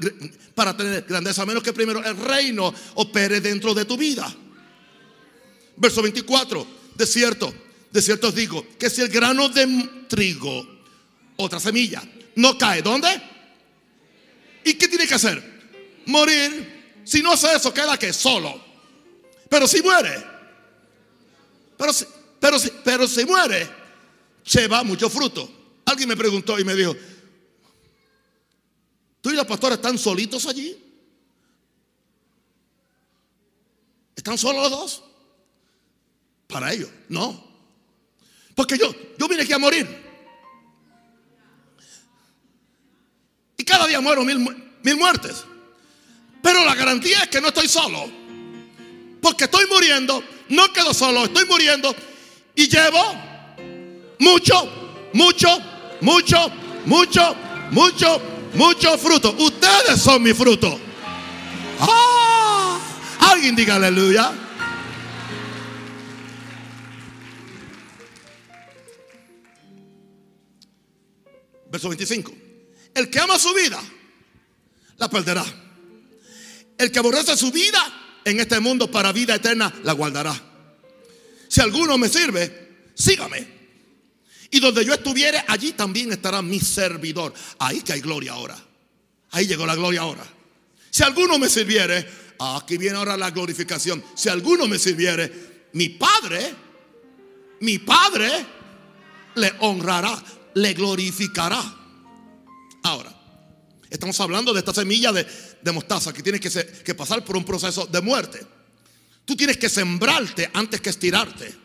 [SPEAKER 1] para tener grandeza, a menos que primero el reino opere dentro de tu vida. Verso 24, de cierto, de cierto os digo, que si el grano de trigo, otra semilla, no cae, ¿dónde? ¿Y qué tiene que hacer? Morir. Si no hace eso, queda que solo. Pero si muere, pero si, pero si, pero si muere, lleva mucho fruto. Alguien me preguntó y me dijo, ¿Tú y la pastora están solitos allí? ¿Están solos los dos? Para ellos, no. Porque yo, yo vine aquí a morir. Y cada día muero mil, mil muertes. Pero la garantía es que no estoy solo. Porque estoy muriendo, no quedo solo, estoy muriendo y llevo mucho, mucho, mucho, mucho, mucho, mucho fruto. Ustedes son mi fruto. ¡Ah! Alguien diga aleluya. Verso 25. El que ama su vida, la perderá. El que aborrece su vida en este mundo para vida eterna, la guardará. Si alguno me sirve, sígame. Y donde yo estuviere, allí también estará mi servidor. Ahí que hay gloria ahora. Ahí llegó la gloria ahora. Si alguno me sirviere, aquí viene ahora la glorificación. Si alguno me sirviere, mi Padre, mi Padre le honrará, le glorificará. Ahora, estamos hablando de esta semilla de, mostaza que tiene que, que pasar por un proceso de muerte. Tú tienes que sembrarte antes que estirarte.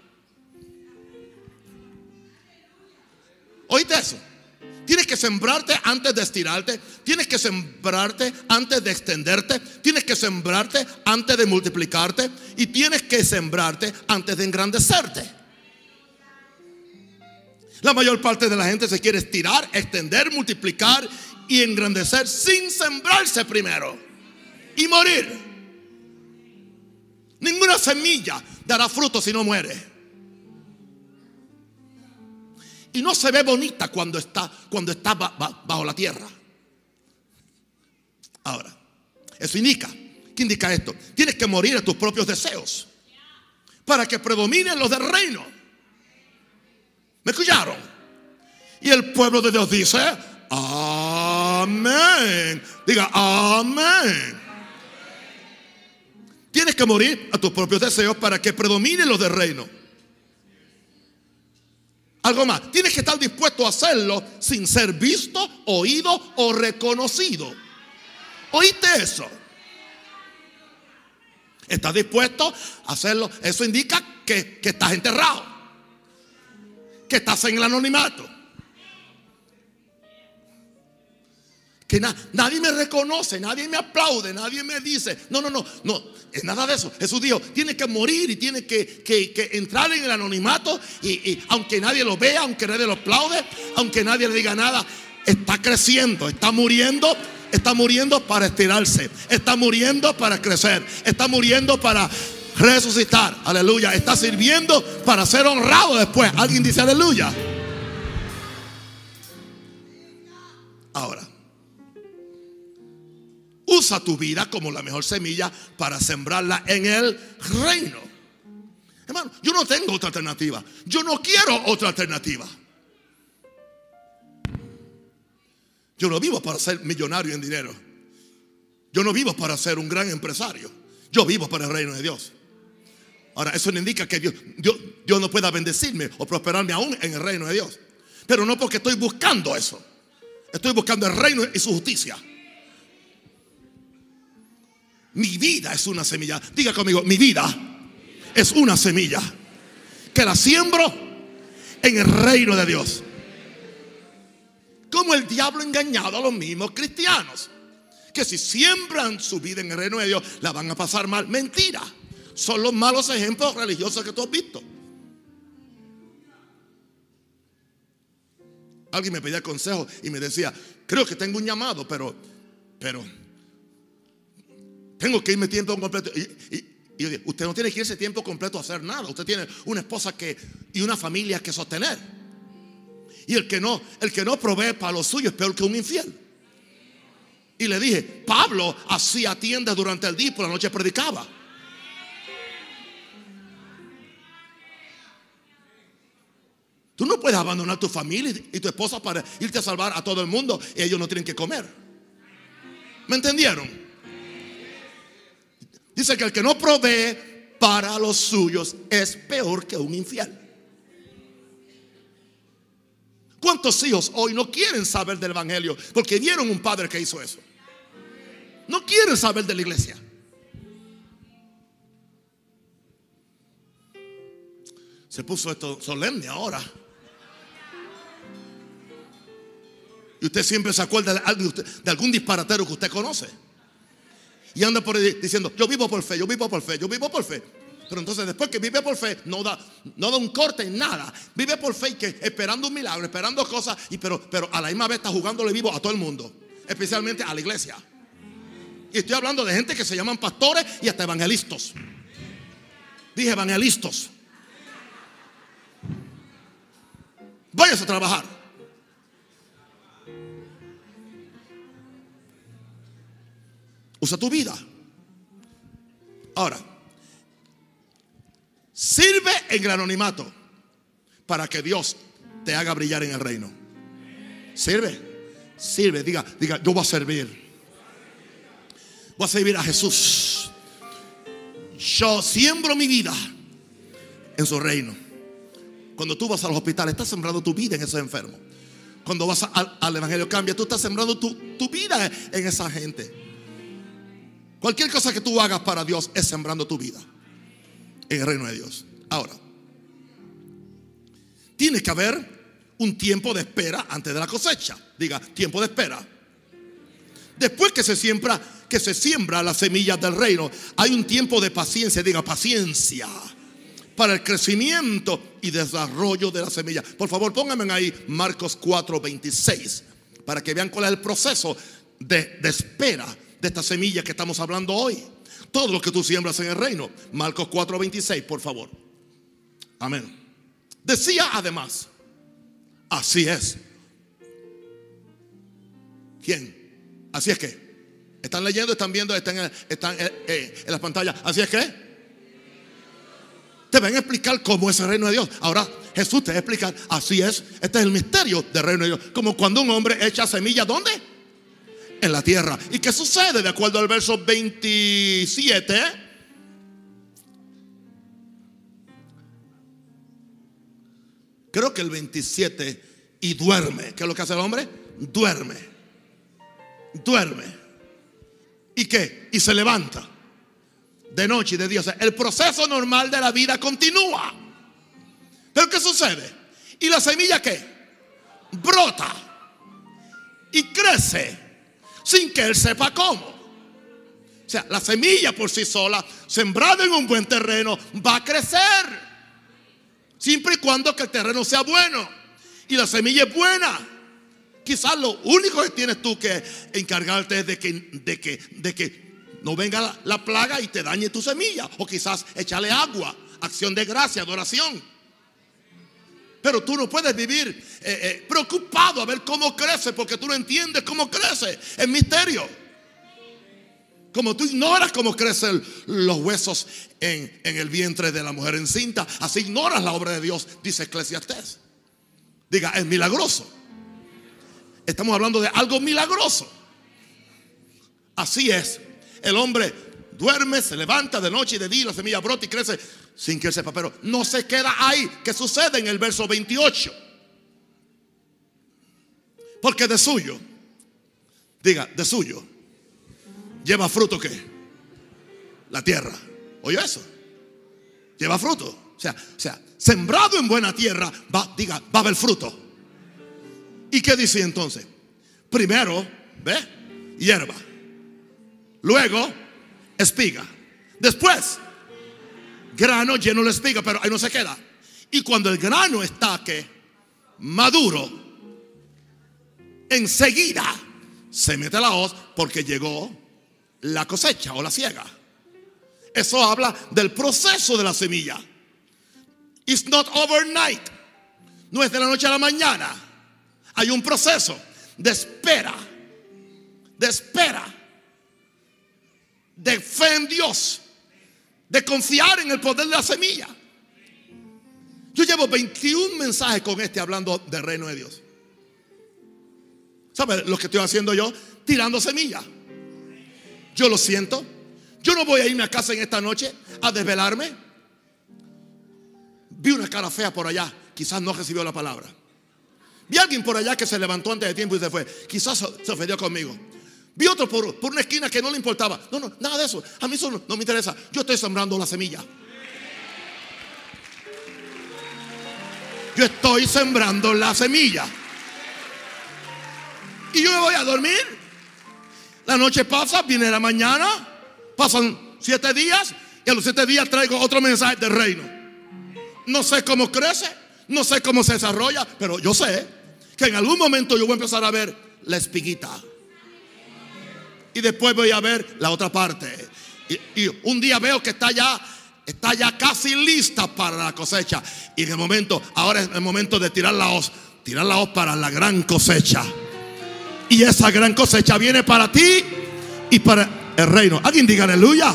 [SPEAKER 1] ¿Oíste eso? Tienes que sembrarte antes de estirarte. Tienes que sembrarte antes de extenderte. Tienes que sembrarte antes de multiplicarte. Y tienes que sembrarte antes de engrandecerte. La mayor parte de la gente se quiere estirar, extender, multiplicar y engrandecer sin sembrarse primero. Y morir. Ninguna semilla dará fruto si no muere. Y no se ve bonita cuando está, cuando está bajo la tierra. Ahora, eso indica, ¿qué indica esto? Tienes que morir a tus propios deseos para que predominen los del reino. ¿Me escucharon? Y el pueblo de Dios dice, amén. Diga, amén. Tienes que morir a tus propios deseos para que predominen los del reino. Algo más, tienes que estar dispuesto a hacerlo sin ser visto, oído o reconocido. ¿Oíste eso? ¿Estás dispuesto a hacerlo? Eso indica que, que estás enterrado, que estás en el anonimato. Que nadie me reconoce, nadie me aplaude, nadie me dice, no, no, no, no, es nada de eso. Jesús dijo, tiene que morir y tiene que, entrar en el anonimato y, aunque nadie lo vea, aunque nadie lo aplaude, aunque nadie le diga nada, está creciendo, está muriendo, está muriendo para estirarse, está muriendo para crecer, está muriendo para resucitar, aleluya, está sirviendo para ser honrado después. Alguien dice aleluya. Ahora. Usa tu vida como la mejor semilla para sembrarla en el reino. Hermano, yo no tengo otra alternativa. Yo no quiero otra alternativa. Yo no vivo para ser millonario en dinero. Yo no vivo para ser un gran empresario. Yo vivo para el reino de Dios. Ahora, eso no indica que Dios, Dios no pueda bendecirme o prosperarme aún en el reino de Dios. Pero no porque estoy buscando eso. Estoy buscando el reino y su justicia. Mi vida es una semilla. Diga conmigo, mi vida es una semilla que la siembro en el reino de Dios. Como el diablo engañado a los mismos cristianos. Que si siembran su vida en el reino de Dios, la van a pasar mal. Mentira. Son los malos ejemplos religiosos que tú has visto. Alguien me pedía consejo y me decía, creo que tengo un llamado, pero, pero tengo que irme tiempo completo. Y, usted no tiene que irse tiempo completo a hacer nada. Usted tiene una esposa que, y una familia que sostener. Y el que no, el que no provee para lo suyo es peor que un infiel. Y le dije, Pablo hacía tiendas durante el día y por la noche predicaba. Tú no puedes abandonar tu familia y tu esposa para irte a salvar a todo el mundo y ellos no tienen que comer. ¿Me entendieron? Dice que el que no provee para los suyos es peor que un infiel. ¿Cuántos hijos hoy no quieren saber del Evangelio porque vieron un padre que hizo eso? No quieren saber de la iglesia. Se puso esto solemne ahora. Y usted siempre se acuerda de, algún disparatero que usted conoce. Y anda por ahí diciendo, yo vivo por fe, yo vivo por fe, yo vivo por fe. Pero entonces después que vive por fe, no da, no da un corte en nada. Vive por fe y que esperando un milagro, esperando cosas, y pero, pero a la misma vez está jugándole vivo a todo el mundo. Especialmente a la iglesia. Y estoy hablando de gente que se llaman pastores y hasta evangelistas. Dije evangelistas. Váyase a trabajar. Usa tu vida. Ahora, Sirve en el anonimato para que Dios te haga brillar en el reino. Sirve, sirve, diga, diga, yo voy a servir. Voy a servir a Jesús. Yo siembro mi vida en su reino. Cuando tú vas a los hospitales, estás sembrando tu vida en ese enfermo. Cuando vas al, Evangelio Cambia, tú estás sembrando tu, tu vida en esa gente. Cualquier cosa que tú hagas para Dios es sembrando tu vida en el reino de Dios. Ahora, tiene que haber un tiempo de espera antes de la cosecha. Diga, tiempo de espera. Después que se siembra, que se siembra las semillas del reino, hay un tiempo de paciencia, diga paciencia, para el crecimiento y desarrollo de la semilla. Por favor, pónganme ahí Marcos 4, 26, para que vean cuál es el proceso de, de espera de esta semilla que estamos hablando hoy. Todo lo que tú siembras en el reino. Marcos 4:26, por favor. Amén. Decía además, así es. ¿Quién? Así es que. ¿Están leyendo? ¿Están viendo? ¿Están, en, están eh, en la pantalla? ¿Así es que? Te van a explicar cómo es el reino de Dios. Ahora Jesús te va a explicar, así es. Este es el misterio del reino de Dios. Como cuando un hombre echa semilla, ¿dónde? En la tierra. ¿Y qué sucede? De acuerdo al verso 27. Creo que el 27 y duerme. ¿Qué es lo que hace el hombre? Duerme. Duerme. ¿Y qué? Y se levanta. De noche y de día. el proceso normal de la vida continúa. Pero ¿qué sucede? ¿Y la semilla qué? Brota. Y crece sin que él sepa cómo. O sea, la semilla por sí sola, sembrada en un buen terreno, va a crecer. Siempre y cuando que el terreno sea bueno y la semilla es buena. Quizás lo único que tienes tú que encargarte es de que, de que, de que no venga la, la plaga y te dañe tu semilla. O quizás echarle agua, acción de gracia, adoración. Pero tú no puedes vivir eh, eh, preocupado a ver cómo crece porque tú no entiendes cómo crece. Es misterio. Como tú ignoras cómo crecen los huesos en, en, el vientre de la mujer encinta, así ignoras la obra de Dios, dice Eclesiastés. Diga, es milagroso. Estamos hablando de algo milagroso. Así es. El hombre duerme, se levanta de noche y de día, la semilla brota y crece sin que él sepa. Pero no se queda ahí. ¿Qué sucede en el verso 28? Porque de suyo, diga, de suyo, lleva fruto que la tierra. ¿Oye eso? Lleva fruto. O sea, o sea, sembrado en buena tierra, va, diga, va a haber fruto. ¿Y qué dice entonces? Primero, ¿ve? Hierba. Luego, espiga. Después, grano lleno de espiga, pero ahí no se queda. Y cuando el grano está que maduro, enseguida se mete la hoz porque llegó la cosecha o la siega. Eso habla del proceso de la semilla. It's not overnight. No es de la noche a la mañana. Hay un proceso de espera de espera, de fe en Dios, de confiar en el poder de la semilla. Yo llevo 21 mensajes con este hablando del reino de Dios. ¿Sabe lo que estoy haciendo yo? Tirando semillas. Yo lo siento. Yo no voy a irme a casa en esta noche a desvelarme. Vi una cara fea por allá. Quizás no recibió la palabra. Vi a alguien por allá que se levantó antes de tiempo y se fue. Quizás se ofendió conmigo. Vi otro por, una esquina que no le importaba. No, no, nada de eso. A mí eso no, me interesa. Yo estoy sembrando la semilla. Yo estoy sembrando la semilla. Y yo me voy a dormir. La noche pasa, viene la mañana. Pasan siete días. Y a los siete días traigo otro mensaje del reino. No sé cómo crece. No sé cómo se desarrolla. Pero yo sé que en algún momento yo voy a empezar a ver la espiguita y después voy a ver la otra parte. Y, un día veo que está ya, está ya casi lista para la cosecha. Y en el momento, ahora es el momento de tirar la hoz, tirar la hoz para la gran cosecha. Y esa gran cosecha viene para ti y para el reino. Alguien diga aleluya.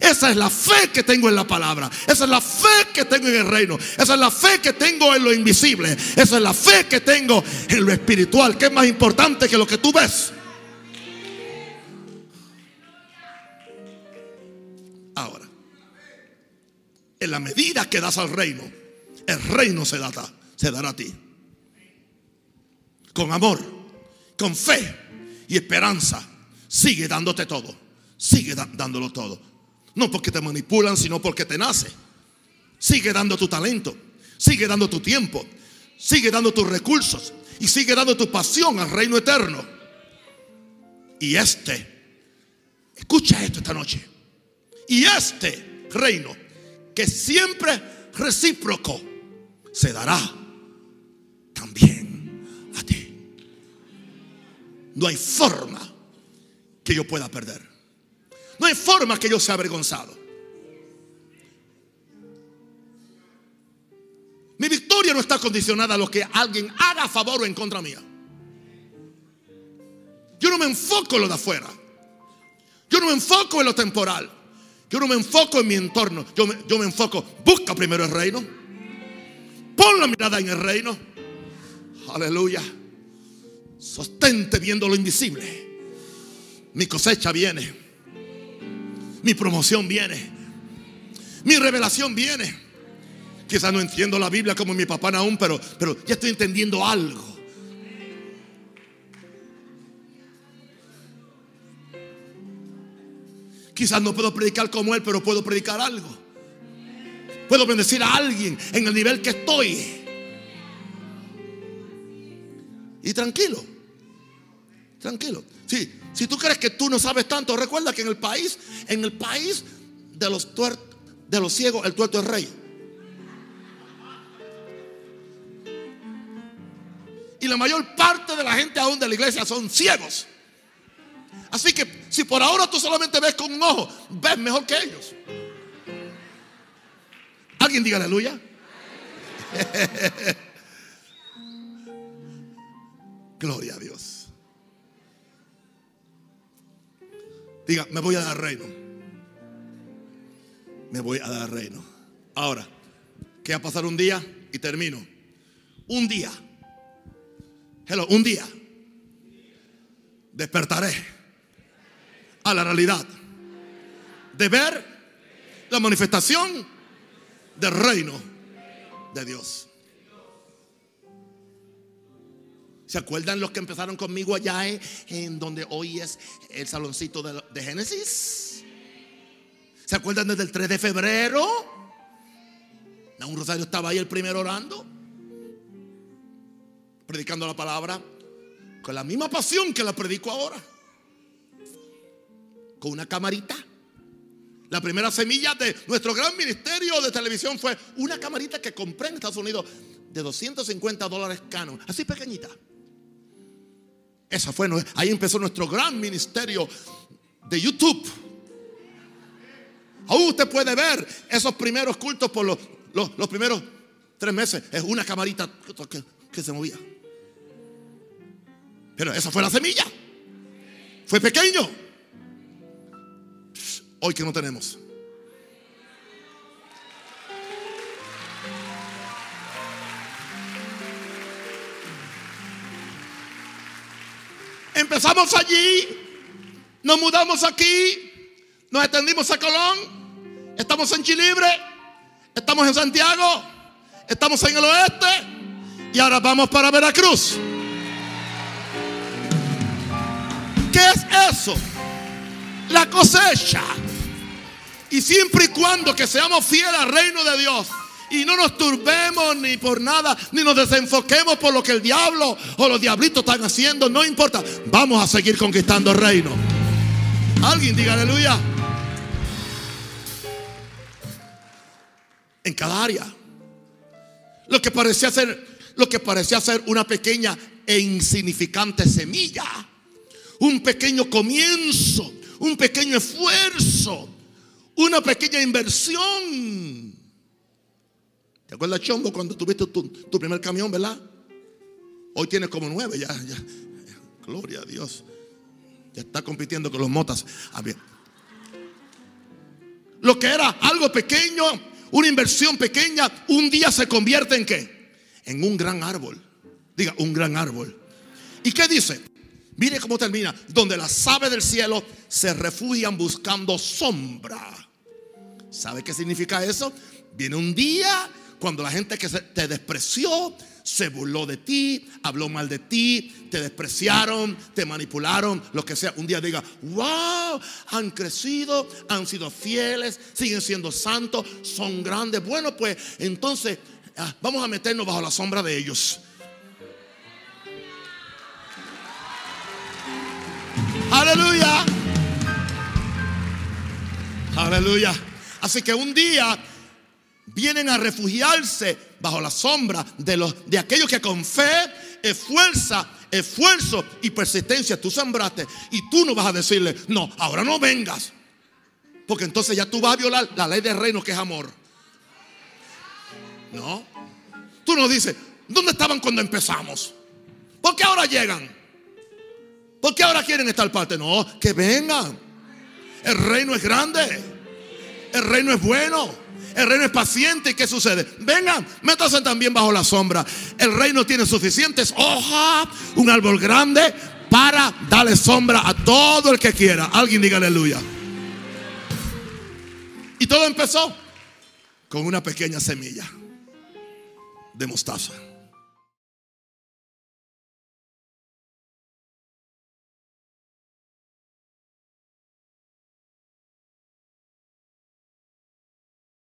[SPEAKER 1] Esa es la fe que tengo en la palabra. Esa es la fe que tengo en el reino. Esa es la fe que tengo en lo invisible. Esa es la fe que tengo en lo espiritual, que es más importante que lo que tú ves. Ahora, en la medida que das al reino, el reino se se dará a ti. Con amor, con fe y esperanza, sigue dándote todo. Sigue dándolo todo. No porque te manipulan, sino porque te nace. Sigue dando tu talento, sigue dando tu tiempo, sigue dando tus recursos y sigue dando tu pasión al reino eterno. Y este, escucha esto esta noche. Y este reino, que siempre recíproco, se dará también a ti. No hay forma que yo pueda perder. No hay forma que yo sea avergonzado. Mi victoria no está condicionada a lo que alguien haga a favor o en contra mía. Yo no me enfoco en lo de afuera. Yo no me enfoco en lo temporal. Yo no me enfoco en mi entorno. Yo me, yo me enfoco. Busca primero el reino. Pon la mirada en el reino. Aleluya. Sostente viendo lo invisible. Mi cosecha viene. Mi promoción viene. Mi revelación viene. Quizás no entiendo la Biblia como mi papá aún, pero, pero ya estoy entendiendo algo. Quizás no puedo predicar como él, pero puedo predicar algo. Puedo bendecir a alguien en el nivel que estoy. Y tranquilo. Tranquilo. Sí, si tú crees que tú no sabes tanto, recuerda que en el país, en el país de los de los ciegos, el tuerto es rey. Y la mayor parte de la gente aún de la iglesia son ciegos. Así que si por ahora tú solamente ves con un ojo, ves mejor que ellos. Alguien diga aleluya. Gloria a Dios. Diga, me voy a dar reino. Me voy a dar reino. Ahora, ¿qué va a pasar un día? Y termino. Un día. Hello, un día. Despertaré a la realidad de ver la manifestación del reino de Dios. ¿Se acuerdan los que empezaron conmigo allá en, donde hoy es el saloncito de, Génesis? ¿Se acuerdan desde el 3 de febrero? Un Rosario estaba ahí el primero orando, predicando la palabra con la misma pasión que la predico ahora. Con una camarita. La primera semilla de nuestro gran ministerio de televisión fue una camarita que compré en Estados Unidos de 250 dólares canon, así pequeñita. Esa fue, ahí empezó nuestro gran ministerio de YouTube. Aún usted puede ver esos primeros cultos por los, los, primeros tres meses. Es una camarita que, se movía. Pero esa fue la semilla. Fue pequeño. Hoy que no tenemos. Empezamos allí, nos mudamos aquí, nos extendimos a Colón, estamos en Chilibre, estamos en Santiago, estamos en el oeste y ahora vamos para Veracruz. ¿Qué es eso? La cosecha. Y siempre y cuando que seamos fieles al reino de Dios y no nos turbemos ni por nada, ni nos desenfoquemos por lo que el diablo o los diablitos están haciendo, no importa, vamos a seguir conquistando el reino. Alguien diga aleluya. En cada área. Lo que parecía ser lo que parecía ser una pequeña e insignificante semilla, un pequeño comienzo, un pequeño esfuerzo, una pequeña inversión. ¿Te acuerdas, Chombo, cuando tuviste tu, primer camión, verdad? Hoy tienes como nueve, ya. Gloria a Dios. Ya está compitiendo con los motas. Ah, bien. Lo que era algo pequeño, una inversión pequeña, un día se convierte en qué? En un gran árbol. Diga, un gran árbol. ¿Y qué dice? Mire cómo termina. Donde las aves del cielo se refugian buscando sombra. ¿Sabe qué significa eso? Viene un día cuando la gente que te despreció, se burló de ti, habló mal de ti, te despreciaron, te manipularon, lo que sea. Un día diga, wow, han crecido, han sido fieles, siguen siendo santos, son grandes. Bueno, pues entonces ah, vamos a meternos bajo la sombra de ellos. Aleluya. Aleluya. Así que un día vienen a refugiarse bajo la sombra de, los, de aquellos que con fe, esfuerza, esfuerzo y persistencia tú sembraste. Y tú no vas a decirle, no, ahora no vengas. Porque entonces ya tú vas a violar la ley del reino que es amor. No. Tú no dices, ¿dónde estaban cuando empezamos? ¿Por qué ahora llegan? ¿Por qué ahora quieren estar parte? No, que vengan. El reino es grande. El reino es bueno. El reino es paciente. ¿Y qué sucede? Vengan, métanse también bajo la sombra. El reino tiene suficientes hojas, un árbol grande para darle sombra a todo el que quiera. Alguien diga aleluya. Y todo empezó con una pequeña semilla de mostaza.